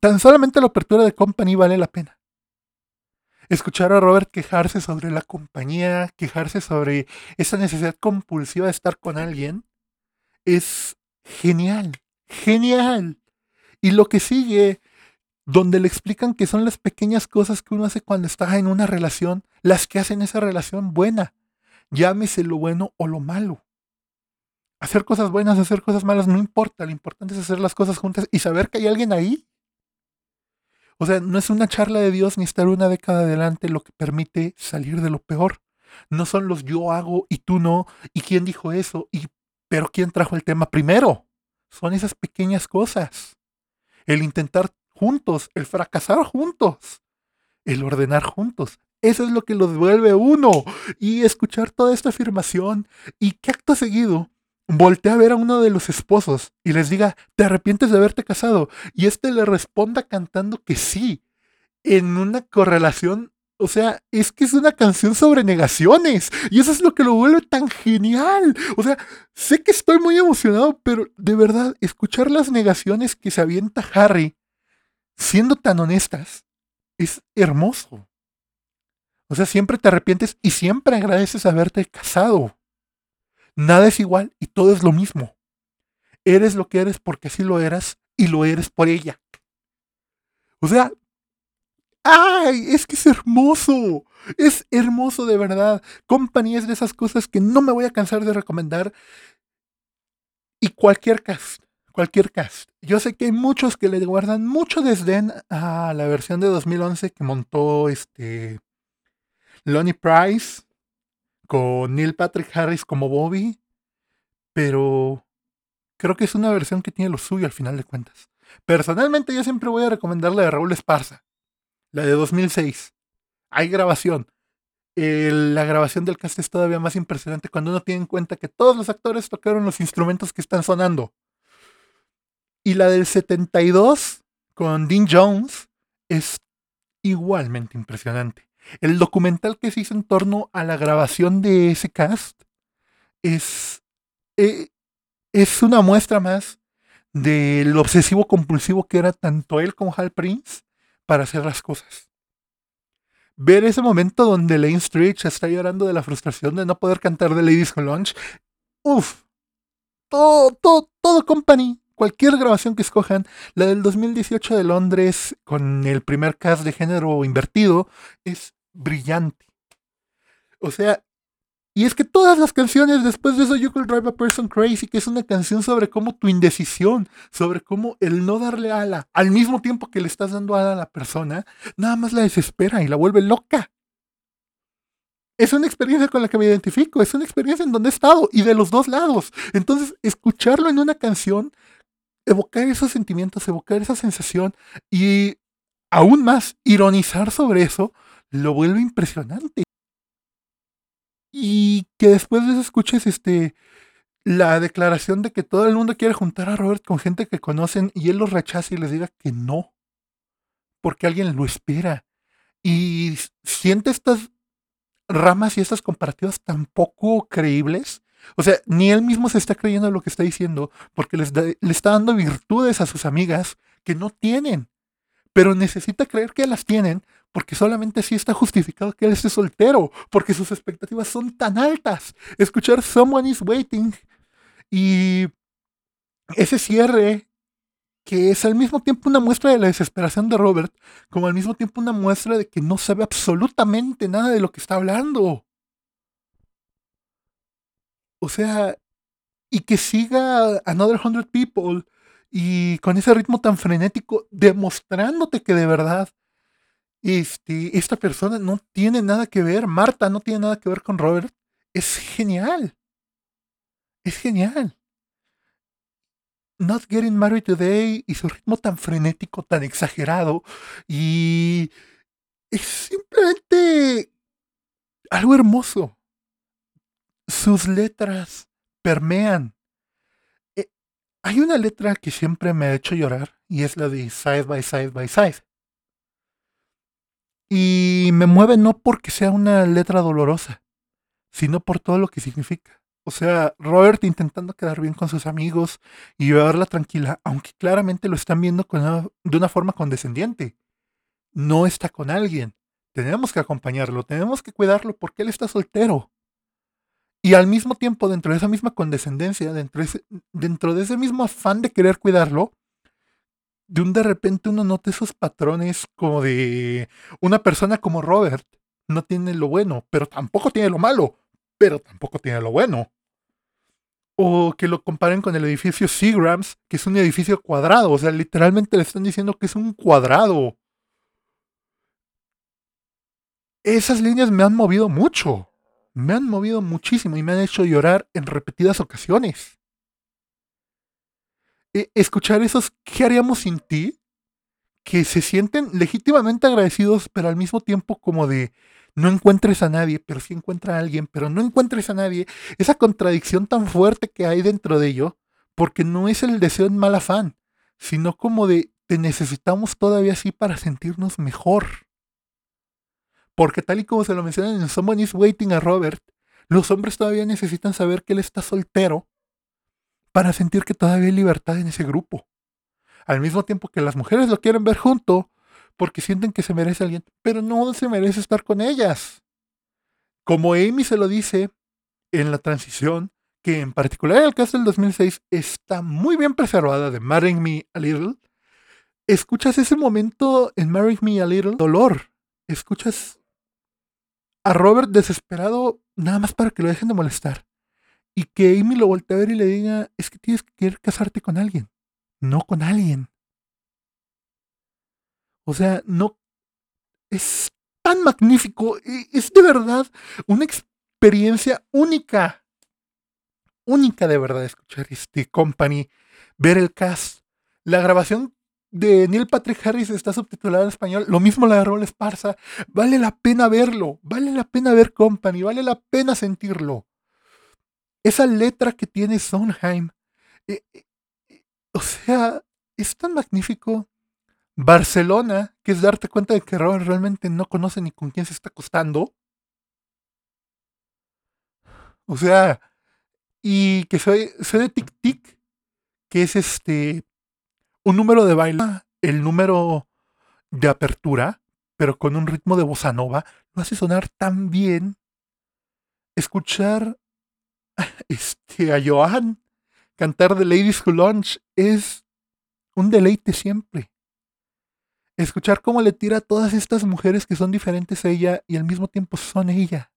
Tan solamente la apertura de Company vale la pena. Escuchar a Robert quejarse sobre la compañía, quejarse sobre esa necesidad compulsiva de estar con alguien, es genial, genial. Y lo que sigue, donde le explican que son las pequeñas cosas que uno hace cuando está en una relación, las que hacen esa relación buena. Llámese lo bueno o lo malo. Hacer cosas buenas, hacer cosas malas, no importa. Lo importante es hacer las cosas juntas y saber que hay alguien ahí. O sea, no es una charla de Dios ni estar una década adelante lo que permite salir de lo peor. No son los yo hago y tú no, y quién dijo eso, y pero quién trajo el tema primero. Son esas pequeñas cosas el intentar juntos, el fracasar juntos, el ordenar juntos. Eso es lo que los vuelve uno. Y escuchar toda esta afirmación y que acto seguido voltea a ver a uno de los esposos y les diga, ¿te arrepientes de haberte casado? Y este le responda cantando que sí, en una correlación o sea, es que es una canción sobre negaciones. Y eso es lo que lo vuelve tan genial. O sea, sé que estoy muy emocionado, pero de verdad, escuchar las negaciones que se avienta Harry, siendo tan honestas, es hermoso. O sea, siempre te arrepientes y siempre agradeces haberte casado. Nada es igual y todo es lo mismo. Eres lo que eres porque así lo eras y lo eres por ella. O sea, ¡Ay! Es que es hermoso. Es hermoso de verdad. Company es de esas cosas que no me voy a cansar de recomendar. Y cualquier cast, cualquier cast. Yo sé que hay muchos que le guardan mucho desdén a la versión de 2011 que montó este Lonnie Price con Neil Patrick Harris como Bobby, pero creo que es una versión que tiene lo suyo al final de cuentas. Personalmente yo siempre voy a recomendarle a Raúl Esparza la de 2006. Hay grabación. la grabación del cast es todavía más impresionante cuando uno tiene en cuenta que todos los actores tocaron los instrumentos que están sonando. Y la del 72 con Dean Jones es igualmente impresionante. El documental que se hizo en torno a la grabación de ese cast es, eh, es una muestra más del obsesivo compulsivo que era tanto él como Hal Prince para hacer las cosas. Ver ese momento donde Lane Stritch está llorando de la frustración de no poder cantar de Ladies Who Lunch. Uf. Todo, todo, todo company. Cualquier grabación que escojan. La del 2018 de Londres con el primer cast de género invertido es brillante. O sea, y es que todas las canciones después de eso, You Could Drive a Person Crazy, que es una canción sobre cómo tu indecisión, sobre cómo el no darle ala, al mismo tiempo que le estás dando ala a la persona, nada más la desespera y la vuelve loca. Es una experiencia con la que me identifico, es una experiencia en donde he estado y de los dos lados. Entonces, escucharlo en una canción, evocar esos sentimientos, evocar esa sensación y aún más ironizar sobre eso, lo vuelve impresionante y que después de eso escuches este la declaración de que todo el mundo quiere juntar a Robert con gente que conocen y él los rechaza y les diga que no, porque alguien lo espera. Y siente estas ramas y estas comparativas tan poco creíbles. O sea, ni él mismo se está creyendo lo que está diciendo, porque les le está dando virtudes a sus amigas que no tienen, pero necesita creer que las tienen porque solamente así está justificado que él esté soltero, porque sus expectativas son tan altas. Escuchar Someone is Waiting y ese cierre que es al mismo tiempo una muestra de la desesperación de Robert, como al mismo tiempo una muestra de que no sabe absolutamente nada de lo que está hablando. O sea, y que siga Another Hundred People y con ese ritmo tan frenético, demostrándote que de verdad este, esta persona no tiene nada que ver, Marta no tiene nada que ver con Robert, es genial. Es genial. Not Getting Married Today y su ritmo tan frenético, tan exagerado. Y es simplemente algo hermoso. Sus letras permean. Eh, hay una letra que siempre me ha hecho llorar y es la de Side by Side by Side. Y me mueve no porque sea una letra dolorosa, sino por todo lo que significa. O sea, Robert intentando quedar bien con sus amigos y llevarla tranquila, aunque claramente lo están viendo de una forma condescendiente. No está con alguien. Tenemos que acompañarlo, tenemos que cuidarlo porque él está soltero. Y al mismo tiempo, dentro de esa misma condescendencia, dentro de ese, dentro de ese mismo afán de querer cuidarlo, de un de repente uno nota esos patrones como de una persona como Robert no tiene lo bueno, pero tampoco tiene lo malo, pero tampoco tiene lo bueno. O que lo comparen con el edificio Seagrams, que es un edificio cuadrado. O sea, literalmente le están diciendo que es un cuadrado. Esas líneas me han movido mucho. Me han movido muchísimo y me han hecho llorar en repetidas ocasiones. E, escuchar esos ¿qué haríamos sin ti? Que se sienten legítimamente agradecidos, pero al mismo tiempo como de no encuentres a nadie, pero sí encuentra a alguien, pero no encuentres a nadie, esa contradicción tan fuerte que hay dentro de ello, porque no es el deseo en mal afán, sino como de te necesitamos todavía así para sentirnos mejor. Porque tal y como se lo mencionan en Someone is Waiting a Robert, los hombres todavía necesitan saber que él está soltero para sentir que todavía hay libertad en ese grupo. Al mismo tiempo que las mujeres lo quieren ver junto, porque sienten que se merece alguien, pero no se merece estar con ellas. Como Amy se lo dice en la transición, que en particular el caso del 2006 está muy bien preservada de Marrying Me a Little, escuchas ese momento en Marrying Me a Little, dolor. Escuchas a Robert desesperado nada más para que lo dejen de molestar. Y que Amy lo voltee a ver y le diga, es que tienes que querer casarte con alguien, no con alguien. O sea, no es tan magnífico, es de verdad una experiencia única, única de verdad escuchar este Company, ver el cast, la grabación de Neil Patrick Harris está subtitulada en español, lo mismo la de Rol Esparza, vale la pena verlo, vale la pena ver Company, vale la pena sentirlo. Esa letra que tiene Sondheim, eh, eh, o sea, es tan magnífico Barcelona, que es darte cuenta de que Robert realmente no conoce ni con quién se está acostando. O sea, y que soy, soy de Tic Tic, que es este un número de baile, el número de apertura, pero con un ritmo de bossa nova, lo hace sonar tan bien. Escuchar este, a Joan cantar The Ladies Who Lunch es un deleite siempre escuchar cómo le tira a todas estas mujeres que son diferentes a ella y al mismo tiempo son ella.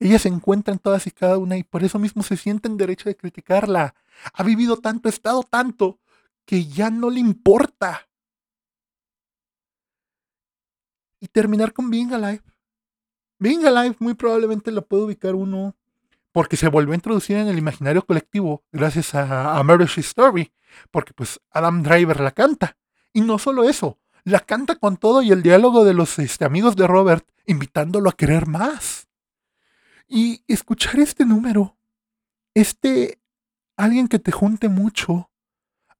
Ellas se encuentran todas y cada una y por eso mismo se sienten derecho de criticarla. Ha vivido tanto, ha estado tanto, que ya no le importa. Y terminar con Being Alive. Being Alive muy probablemente lo puede ubicar uno porque se volvió a introducir en el imaginario colectivo gracias a, a Story, porque pues Adam Driver la canta. Y no solo eso, la canta con todo y el diálogo de los este, amigos de Robert, invitándolo a querer más. Y escuchar este número, este alguien que te junte mucho,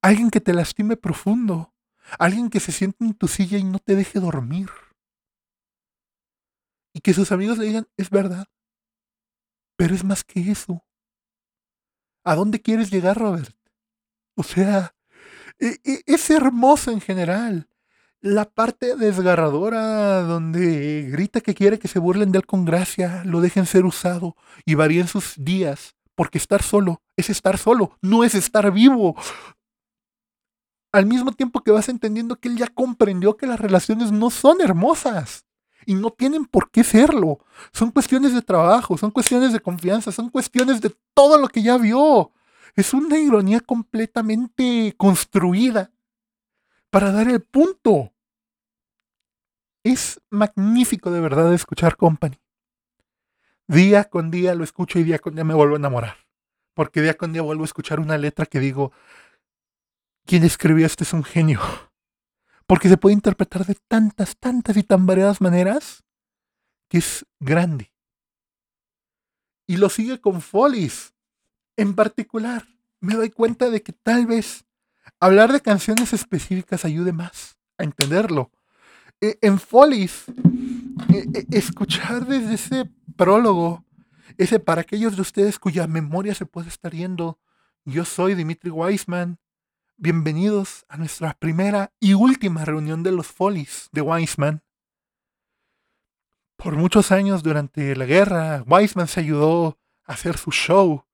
alguien que te lastime profundo, alguien que se siente en tu silla y no te deje dormir. Y que sus amigos le digan, es verdad, pero es más que eso. ¿A dónde quieres llegar, Robert? O sea, e, e, es hermoso en general la parte desgarradora donde grita que quiere que se burlen de él con gracia, lo dejen ser usado y varíen sus días, porque estar solo es estar solo, no es estar vivo. al mismo tiempo que vas entendiendo que él ya comprendió que las relaciones no son hermosas y no tienen por qué serlo. Son cuestiones de trabajo, son cuestiones de confianza, son cuestiones de todo lo que ya vio. Es una ironía completamente construida para dar el punto. Es magnífico de verdad escuchar Company. Día con día lo escucho y día con día me vuelvo a enamorar. Porque día con día vuelvo a escuchar una letra que digo, quien escribió esto es un genio. Porque se puede interpretar de tantas, tantas y tan variadas maneras que es grande. Y lo sigue con Follies. En particular, me doy cuenta de que tal vez hablar de canciones específicas ayude más a entenderlo. E, en Follies, e, e, escuchar desde ese prólogo, ese para aquellos de ustedes cuya memoria se puede estar yendo, yo soy Dimitri Weisman, Bienvenidos a nuestra primera y última reunión de los Follies de Weisman. Por muchos años durante la guerra, Weisman se ayudó a hacer su show,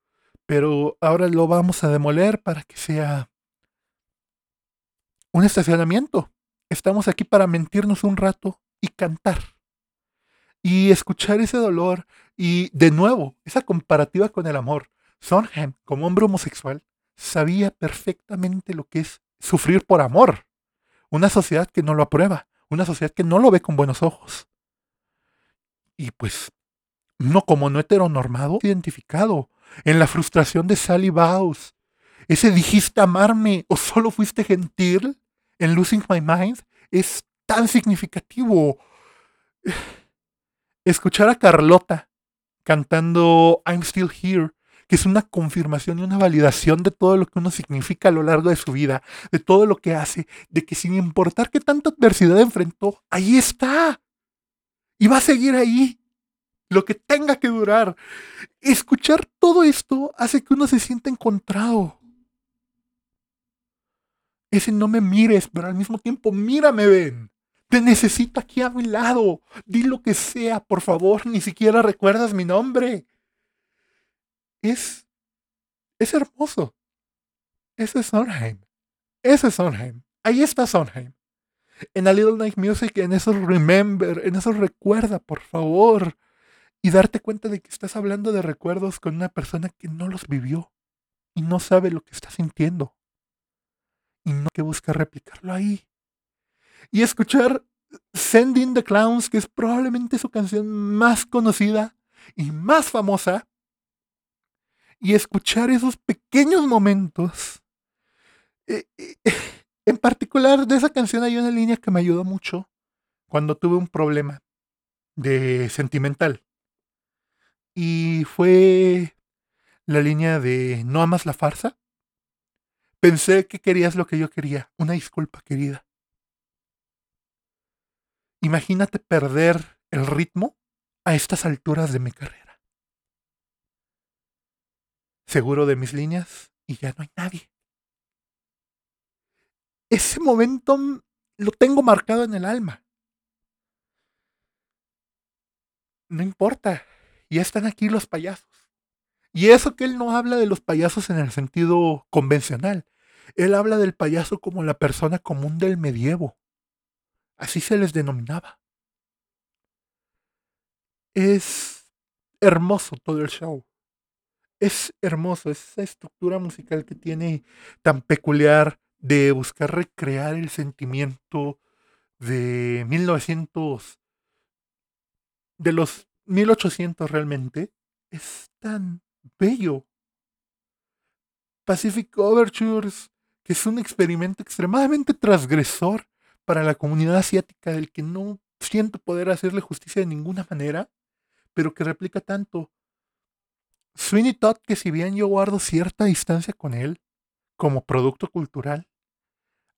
pero ahora lo vamos a demoler para que sea un estacionamiento. Estamos aquí para mentirnos un rato y cantar. Y escuchar ese dolor y de nuevo esa comparativa con el amor. Sondheim, como hombre homosexual, sabía perfectamente lo que es sufrir por amor. Una sociedad que no lo aprueba, una sociedad que no lo ve con buenos ojos. Y pues, no como no heteronormado, identificado en la frustración de Sally Baus. Ese dijiste amarme o solo fuiste gentil en Losing My Mind es tan significativo. Escuchar a Carlota cantando I'm Still Here que es una confirmación y una validación de todo lo que uno significa a lo largo de su vida, de todo lo que hace, de que sin importar qué tanta adversidad enfrentó, ahí está. Y va a seguir ahí. Lo que tenga que durar. Escuchar todo esto hace que uno se sienta encontrado. Ese no me mires, pero al mismo tiempo mírame, ven. Te necesito aquí a mi lado. Di lo que sea, por favor, ni siquiera recuerdas mi nombre es, es hermoso. Ese es Sondheim. Ese es Sondheim. Ahí está Sondheim. En A Little Night Music, en esos remember, en esos recuerda, por favor. Y darte cuenta de que estás hablando de recuerdos con una persona que no los vivió y no sabe lo que está sintiendo. Y no que busca replicarlo ahí. Y escuchar Sending the Clowns, que es probablemente su canción más conocida y más famosa, y escuchar esos pequeños momentos. Eh, eh, en particular, de esa canción hay una línea que me ayudó mucho cuando tuve un problema de sentimental. Y fue la línea de ¿No amas la farsa? Pensé que querías lo que yo quería. Una disculpa, querida. Imagínate perder el ritmo a estas alturas de mi carrera seguro de mis líneas y ya no hay nadie. Ese momento lo tengo marcado en el alma. No importa, ya están aquí los payasos. Y eso que él no habla de los payasos en el sentido convencional. Él habla del payaso como la persona común del medievo. Así se les denominaba. Es hermoso todo el show es hermoso, esa estructura musical que tiene tan peculiar de buscar recrear el sentimiento de 1900, de los 1800 realmente, es tan bello. Pacific Overtures, que es un experimento extremadamente transgresor para la comunidad asiática del que no siento poder hacerle justicia de ninguna manera, pero que replica tanto Sweeney Todd, que si bien yo guardo cierta distancia con él como producto cultural,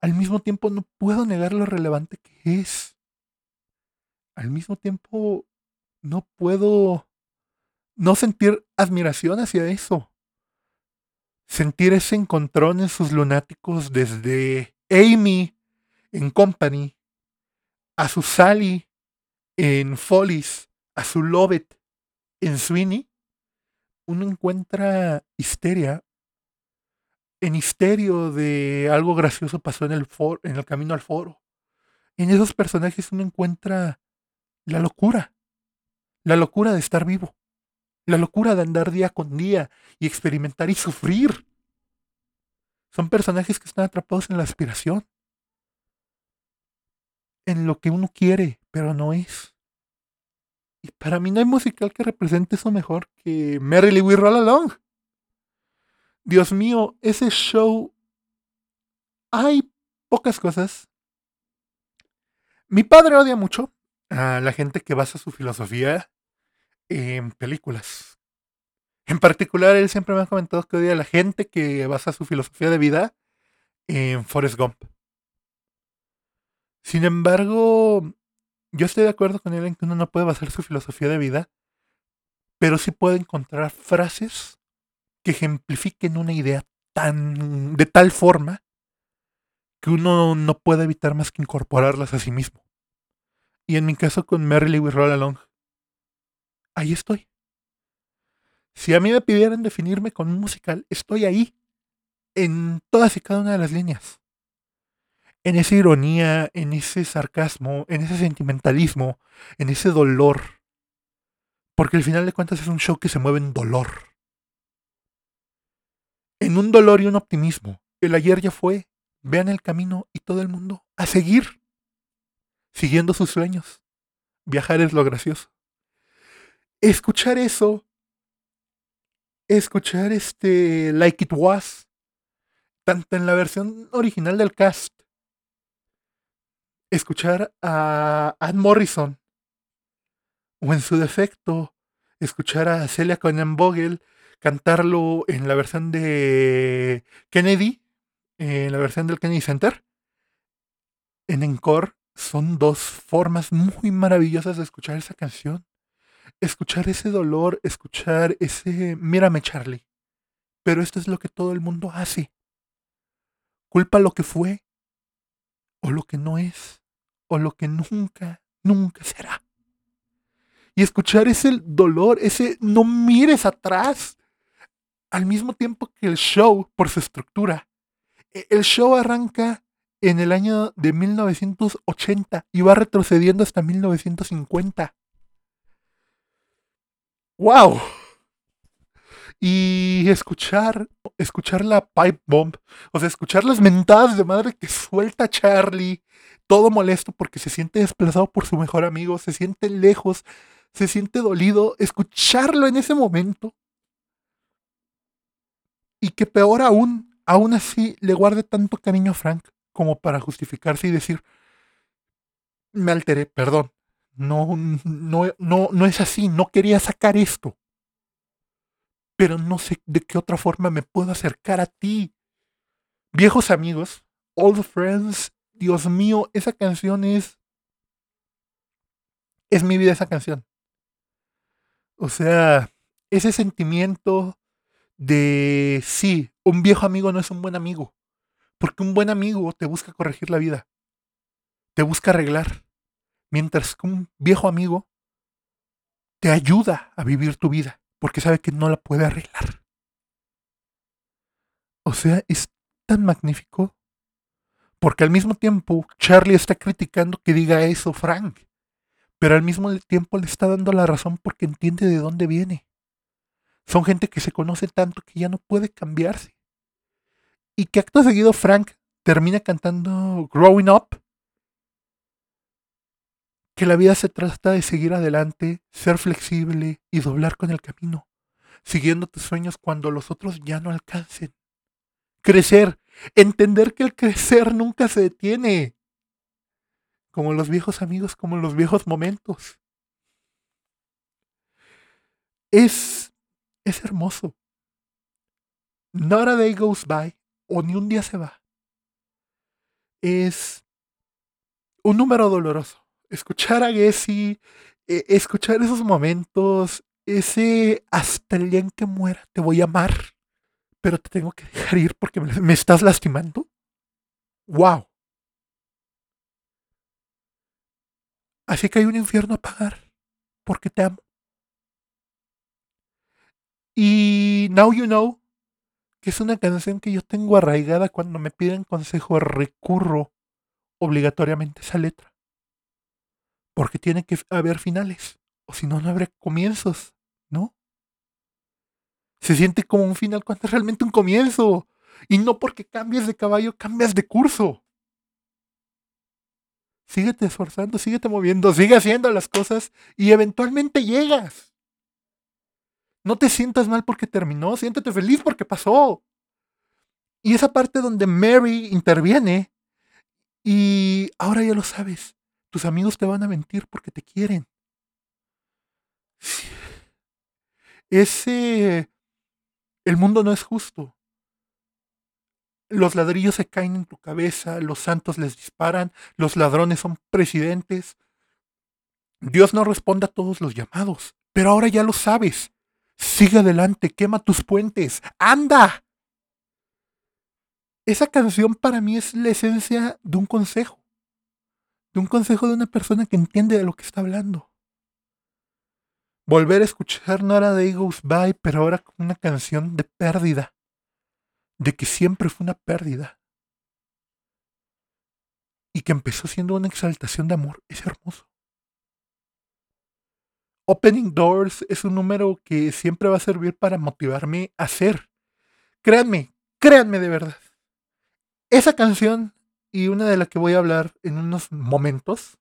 al mismo tiempo no puedo negar lo relevante que es. Al mismo tiempo no puedo no sentir admiración hacia eso. Sentir ese encontrón en sus lunáticos desde Amy en Company, a su Sally en Follies, a su Lovett en Sweeney, uno encuentra histeria en histerio de algo gracioso pasó en el, en el camino al foro. En esos personajes uno encuentra la locura, la locura de estar vivo, la locura de andar día con día y experimentar y sufrir. Son personajes que están atrapados en la aspiración, en lo que uno quiere, pero no es. Y para mí no hay musical que represente eso mejor que Merrily We Roll Along. Dios mío, ese show. Hay pocas cosas. Mi padre odia mucho a la gente que basa su filosofía en películas. En particular, él siempre me ha comentado que odia a la gente que basa su filosofía de vida en Forrest Gump. Sin embargo, yo estoy de acuerdo con él en que uno no puede basar su filosofía de vida, pero sí puede encontrar frases que ejemplifiquen una idea tan de tal forma que uno no puede evitar más que incorporarlas a sí mismo. Y en mi caso con Merrily We Roll Along, ahí estoy. Si a mí me pidieran definirme con un musical, estoy ahí, en todas y cada una de las líneas. En esa ironía, en ese sarcasmo, en ese sentimentalismo, en ese dolor. Porque al final de cuentas es un show que se mueve en dolor. En un dolor y un optimismo. El ayer ya fue, vean el camino y todo el mundo a seguir, siguiendo sus sueños. Viajar es lo gracioso. Escuchar eso, escuchar este Like It Was, tanto en la versión original del cast, escuchar a Ann Morrison, o en su defecto, escuchar a Celia Conan Vogel cantarlo en la versión de Kennedy, en la versión del Kennedy Center, en Encore son dos formas muy maravillosas de escuchar esa canción. Escuchar ese dolor, escuchar ese mírame Charlie. Pero esto es lo que todo el mundo hace. Culpa lo que fue, o lo que no es, o lo que nunca, nunca será. Y escuchar ese dolor, ese no mires atrás, al mismo tiempo que el show, por su estructura, e, el show arranca en el año de 1980 y va retrocediendo hasta 1950. ¡Wow! Y escuchar, escuchar la pipe bomb, o sea, escuchar las mentadas de madre que suelta Charlie, todo molesto porque se siente desplazado por su mejor amigo, se siente lejos, se siente dolido, escucharlo en ese momento. Y que peor aún, aún así le guarde tanto cariño a Frank como para justificarse y decir, me alteré, perdón, no, no, no, no es así, no quería sacar esto. Pero no sé de qué otra forma me puedo acercar a ti. Viejos amigos, old friends, Dios mío, esa canción es... Es mi vida esa canción. O sea, ese sentimiento de sí, un viejo amigo no es un buen amigo. Porque un buen amigo te busca corregir la vida. Te busca arreglar. Mientras que un viejo amigo te ayuda a vivir tu vida. Porque sabe que no la puede arreglar. O sea, es tan magnífico. Porque al mismo tiempo Charlie está criticando que diga eso Frank. Pero al mismo tiempo le está dando la razón porque entiende de dónde viene. Son gente que se conoce tanto que ya no puede cambiarse. Y que acto seguido Frank termina cantando Growing Up. Que la vida se trata de seguir adelante, ser flexible y doblar con el camino, siguiendo tus sueños cuando los otros ya no alcancen. Crecer, entender que el crecer nunca se detiene. Como los viejos amigos, como los viejos momentos. Es es hermoso. Not a day goes by, o ni un día se va. Es un número doloroso. Escuchar a Gessie, e, escuchar esos momentos, ese hasta el día en que muera te voy a amar, pero te tengo que dejar ir porque me, estás lastimando. ¡Wow! Así que hay un infierno a pagar porque te amo. Y Now You Know que es una canción que yo tengo arraigada cuando me piden consejo, recurro obligatoriamente a esa letra. Porque tiene que haber finales, o si no, no habrá comienzos, ¿no? Se siente como un final cuando es realmente un comienzo. Y no porque cambies de caballo, cambias de curso. Síguete esforzando, síguete moviendo, sigue haciendo las cosas y eventualmente llegas. No te sientas mal porque terminó, siéntete feliz porque pasó. Y esa parte donde Mary interviene y ahora ya lo sabes, tus amigos te van a mentir porque te quieren. Ese... El mundo no es justo. Los ladrillos se caen en tu cabeza, los santos les disparan, los ladrones son presidentes. Dios no responde a todos los llamados, pero ahora ya lo sabes. Sigue adelante, quema tus puentes, anda. Esa canción para mí es la esencia de un consejo. De un consejo de una persona que entiende de lo que está hablando. Volver a escuchar Nora Day Goes By, pero ahora con una canción de pérdida. De que siempre fue una pérdida. Y que empezó siendo una exaltación de amor. Es hermoso. Opening Doors es un número que siempre va a servir para motivarme a hacer. Créanme, créanme de verdad. Esa canción y una de la que voy a hablar en unos momentos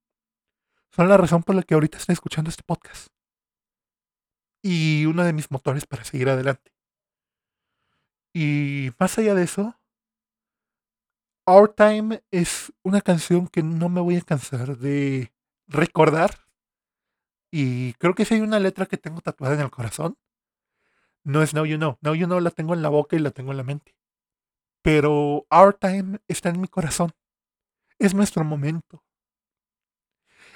son la razón por la que ahorita estoy escuchando este podcast. Y uno de mis motores para seguir adelante. Y más allá de eso, Our Time es una canción que no me voy a cansar de recordar y creo que si hay una letra que tengo tatuada en el corazón, no es Now You Know. Now You Know la tengo en la boca y la tengo en la mente. Pero Our Time está en mi corazón. Es nuestro momento.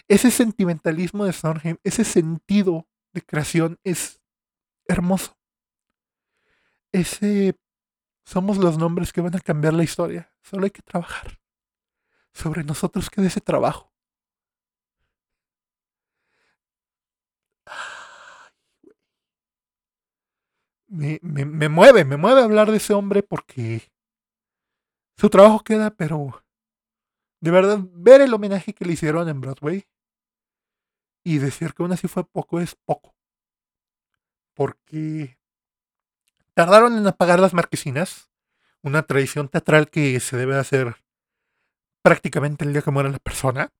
Ese sentimentalismo de Sondheim, ese sentido de creación es hermoso. Ese somos los nombres que van a cambiar la historia. Solo hay que trabajar. Sobre nosotros queda ese trabajo. me, me, mueve, me mueve hablar de ese hombre porque su trabajo queda, pero de verdad, ver el homenaje que le hicieron en Broadway y decir que aún así fue poco es poco. Porque tardaron en apagar las marquesinas, una tradición teatral que se debe hacer prácticamente el día que muere la persona,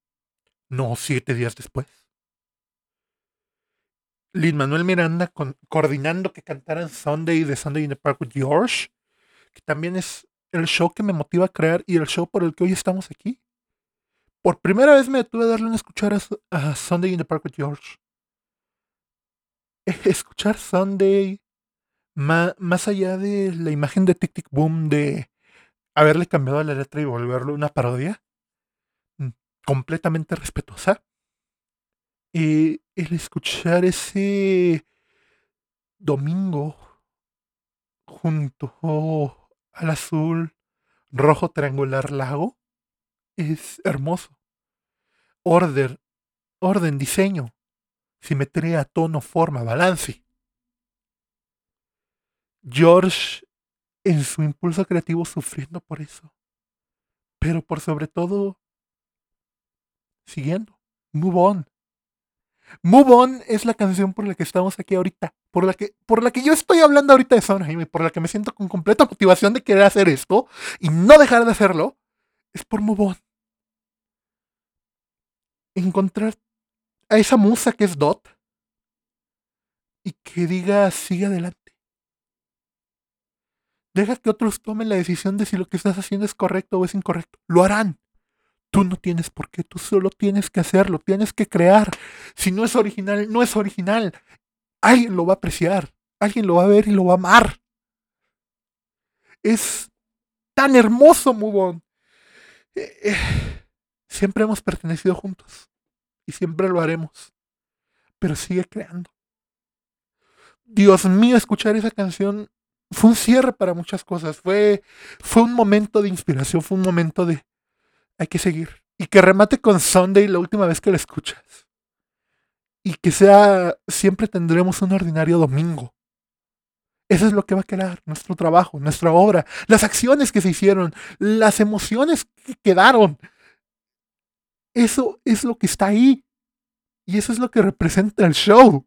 no siete días después. Lin Manuel Miranda coordinando que cantaran Sunday de Sunday in the Park with George, que también es el show que me motiva a crear y el show por el que hoy estamos aquí. Por primera vez me detuve a darle una escuchar a, Sunday in the Park with George. Escuchar Sunday, más allá de la imagen de Tic Tic Boom de haberle cambiado la letra y volverlo una parodia, mm, completamente respetuosa y el escuchar ese domingo junto al azul rojo triangular lago es hermoso. Order, orden, diseño, simetría, tono, forma, balance. George en su impulso creativo sufriendo por eso. Pero por sobre todo, siguiendo. Move on. Move On es la canción por la que estamos aquí ahorita. Por la que, por la que yo estoy hablando ahorita de Sondheim y por la que me siento con completa motivación de querer hacer esto y no dejar de hacerlo. Es por Move On. Encontrar a esa musa que es Dot y que diga sigue adelante. Deja que otros tomen la decisión de si lo que estás haciendo es correcto o es incorrecto. Lo harán. Tú no tienes por qué, tú solo tienes que hacerlo, tienes que crear. Si no es original, no es original. Alguien lo va a apreciar, alguien lo va a ver y lo va a amar. Es tan hermoso, Mubon. Eh, eh, siempre hemos pertenecido juntos y siempre lo haremos. Pero sigue creando. Dios mío, escuchar esa canción fue un cierre para muchas cosas. Fue, fue un momento de inspiración, fue un momento de, hay que seguir. Y que remate con Sunday la última vez que la escuchas. Y que sea, siempre tendremos un ordinario domingo. Eso es lo que va a quedar, nuestro trabajo, nuestra obra, las acciones que se hicieron, las emociones que quedaron. Eso es lo que está ahí. Y eso es lo que representa el show.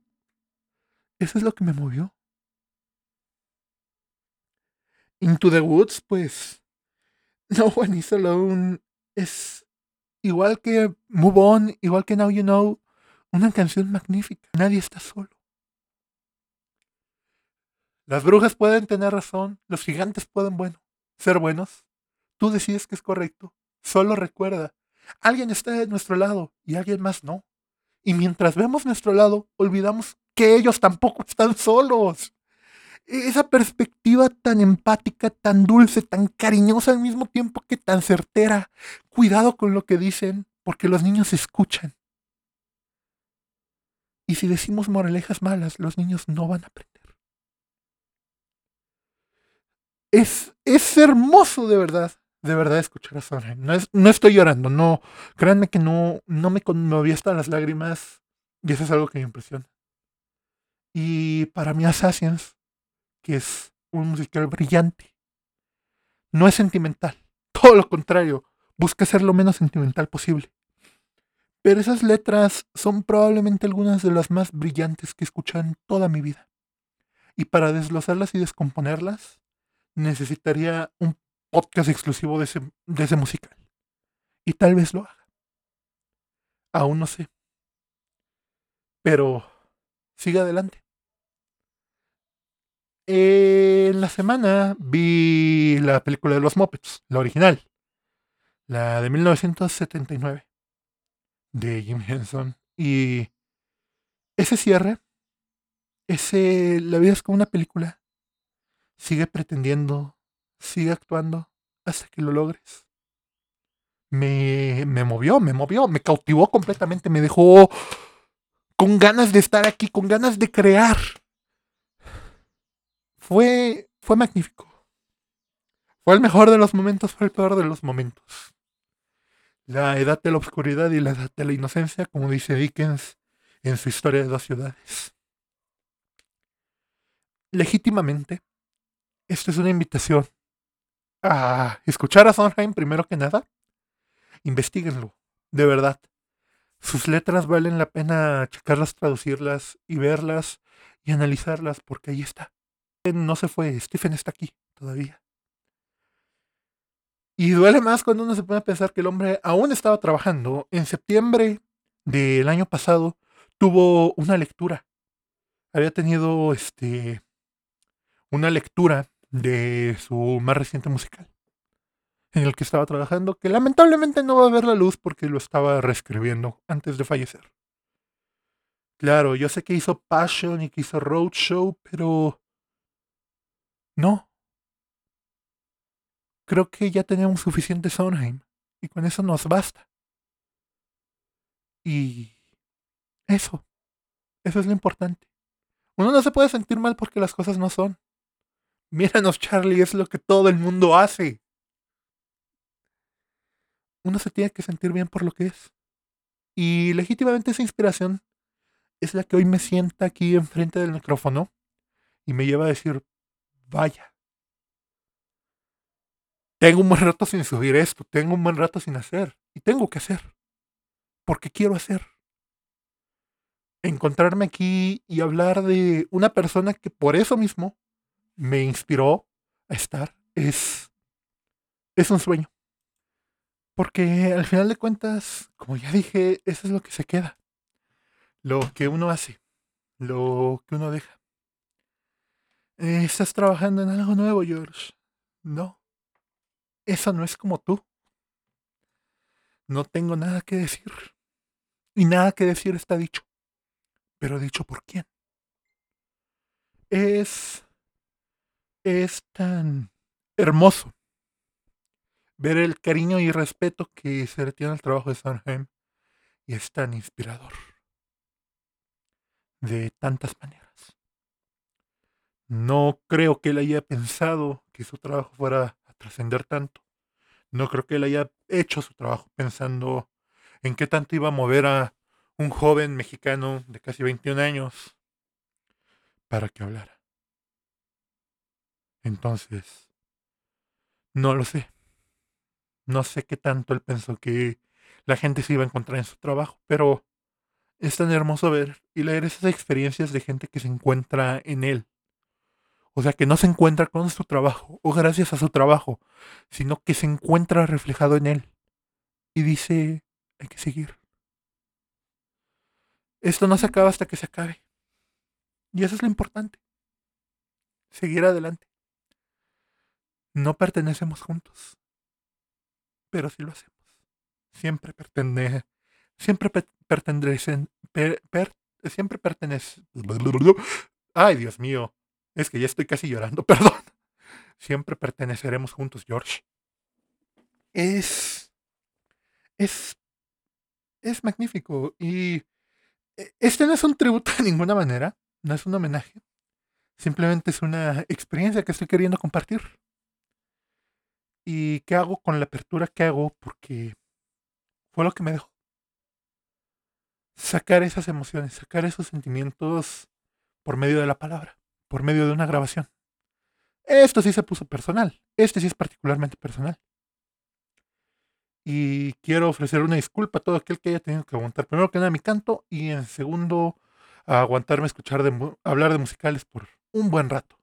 Eso es lo que me movió. Into the Woods, pues. No One is Alone es igual que Move On, igual que Now You Know, una canción magnífica. Nadie está solo. Las brujas pueden tener razón, los gigantes pueden, bueno, ser buenos. Tú decides que es correcto. Solo recuerda, alguien está de nuestro lado y alguien más no. Y mientras vemos nuestro lado, olvidamos que ellos tampoco están solos. Esa perspectiva tan empática, tan dulce, tan cariñosa al mismo tiempo que tan certera. Cuidado con lo que dicen, porque los niños escuchan. Y si decimos moralejas malas, los niños no van a aprender. Es, es hermoso de verdad, de verdad escuchar a Sondheim. No, no estoy llorando, no, créanme que no, no me conmoví hasta las lágrimas y eso es algo que me impresiona. Y para mí Assassins, que es un musical brillante, no es sentimental, todo lo contrario, busca ser lo menos sentimental posible. Pero esas letras son probablemente algunas de las más brillantes que he escuchado en toda mi vida. Y para desglosarlas y descomponerlas, necesitaría un podcast exclusivo de ese, de ese musical. Y tal vez lo haga. Aún no sé. Pero sigue adelante. En la semana vi la película de los Muppets, la original, la de 1979, de Jim Henson. Y ese cierre, ese, la vida es como una película, sigue pretendiendo, sigue actuando hasta que lo logres. Me, me movió, me movió, me cautivó completamente, me dejó con ganas de estar aquí, con ganas de crear. Fue, fue magnífico. Fue el mejor de los momentos, fue el peor de los momentos. La edad de la oscuridad y la edad de la inocencia, como dice Dickens en su historia de dos ciudades. Legítimamente, esta es una invitación a escuchar a Sondheim primero que nada. Investíguenlo, de verdad. Sus letras valen la pena checarlas, traducirlas y verlas y analizarlas porque ahí está. No se fue, Stephen está aquí todavía. Y duele más cuando uno se pone a pensar que el hombre aún estaba trabajando. En septiembre del año pasado tuvo una lectura. Había tenido este una lectura de su más reciente musical en el que estaba trabajando, que lamentablemente no va a ver la luz porque lo estaba reescribiendo antes de fallecer. Claro, yo sé que hizo Passion y que hizo Roadshow, pero... No. Creo que ya tenemos suficiente Sondheim y con eso nos basta. Y... Eso. Eso es lo importante. Uno no se puede sentir mal porque las cosas no son. Míranos, Charlie, es lo que todo el mundo hace uno se tiene que sentir bien por lo que es. Y legítimamente esa inspiración es la que hoy me sienta aquí enfrente del micrófono y me lleva a decir, vaya, tengo un buen rato sin subir esto, tengo un buen rato sin hacer y tengo que hacer, porque quiero hacer. Encontrarme aquí y hablar de una persona que por eso mismo me inspiró a estar es, es un sueño. Porque al final de cuentas, como ya dije, eso es lo que se queda. Lo que uno hace, lo que uno deja. ¿Estás trabajando en algo nuevo, George? No. Eso no es como tú. No tengo nada que decir. Y nada que decir está dicho. Pero dicho por quién. Es... Es tan hermoso ver el cariño y respeto que se le tiene al trabajo de Sondheim y es tan inspirador de tantas maneras. No creo que él haya pensado que su trabajo fuera a trascender tanto. No creo que él haya hecho su trabajo pensando en qué tanto iba a mover a un joven mexicano de casi 21 años para que hablara. Entonces, no lo sé. No sé qué tanto él pensó que la gente se iba a encontrar en su trabajo, pero es tan hermoso ver y leer esas experiencias de gente que se encuentra en él. O sea, que no se encuentra con su trabajo o gracias a su trabajo, sino que se encuentra reflejado en él. Y dice, hay que seguir. Esto no se acaba hasta que se acabe. Y eso es lo importante. Seguir adelante. No pertenecemos juntos, pero sí lo hacemos. Siempre pertenece, siempre pertenecen, siempre pertenece. Ay, Dios mío, es que ya estoy casi llorando, perdón. Siempre perteneceremos juntos, George. Es, es, es magnífico y e, este no es un tributo de ninguna manera, no es un homenaje, simplemente es una experiencia que estoy queriendo compartir. ¿Y qué hago con la apertura que hago? Porque fue lo que me dejó. Sacar esas emociones, sacar esos sentimientos por medio de la palabra, por medio de una grabación. Esto sí se puso personal. Este sí es particularmente personal. Y quiero ofrecer una disculpa a todo aquel que haya tenido que aguantar, primero que nada, mi canto y en segundo, aguantarme a escuchar de, hablar de musicales por un buen rato.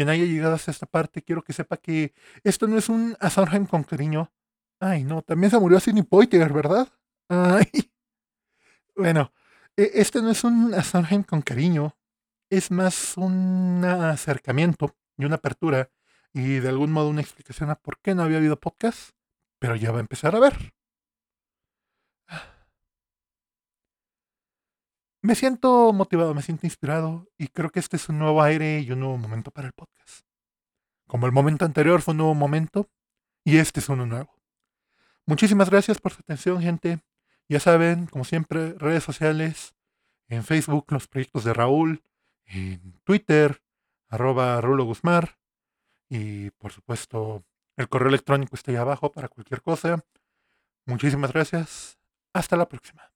Quien haya llegado hasta esta parte, quiero que sepa que esto no es un A con cariño. Ay, no, también se murió Sidney Poitier, ¿verdad? Ay. Bueno, e, este no es un A con cariño, es más un acercamiento y una apertura y de algún modo una explicación a por qué no había habido podcast pero ya va a empezar a ver. Me siento motivado, me siento inspirado y creo que este es un nuevo aire y un nuevo momento para el podcast. Como el momento anterior fue un nuevo momento y este es uno nuevo. Muchísimas gracias por su atención, gente. Ya saben, como siempre, redes sociales, en Facebook, los proyectos de Raúl, en Twitter, arroba Rulo Guzmán, y por supuesto el correo electrónico está ahí abajo para cualquier cosa. Muchísimas gracias. Hasta la próxima.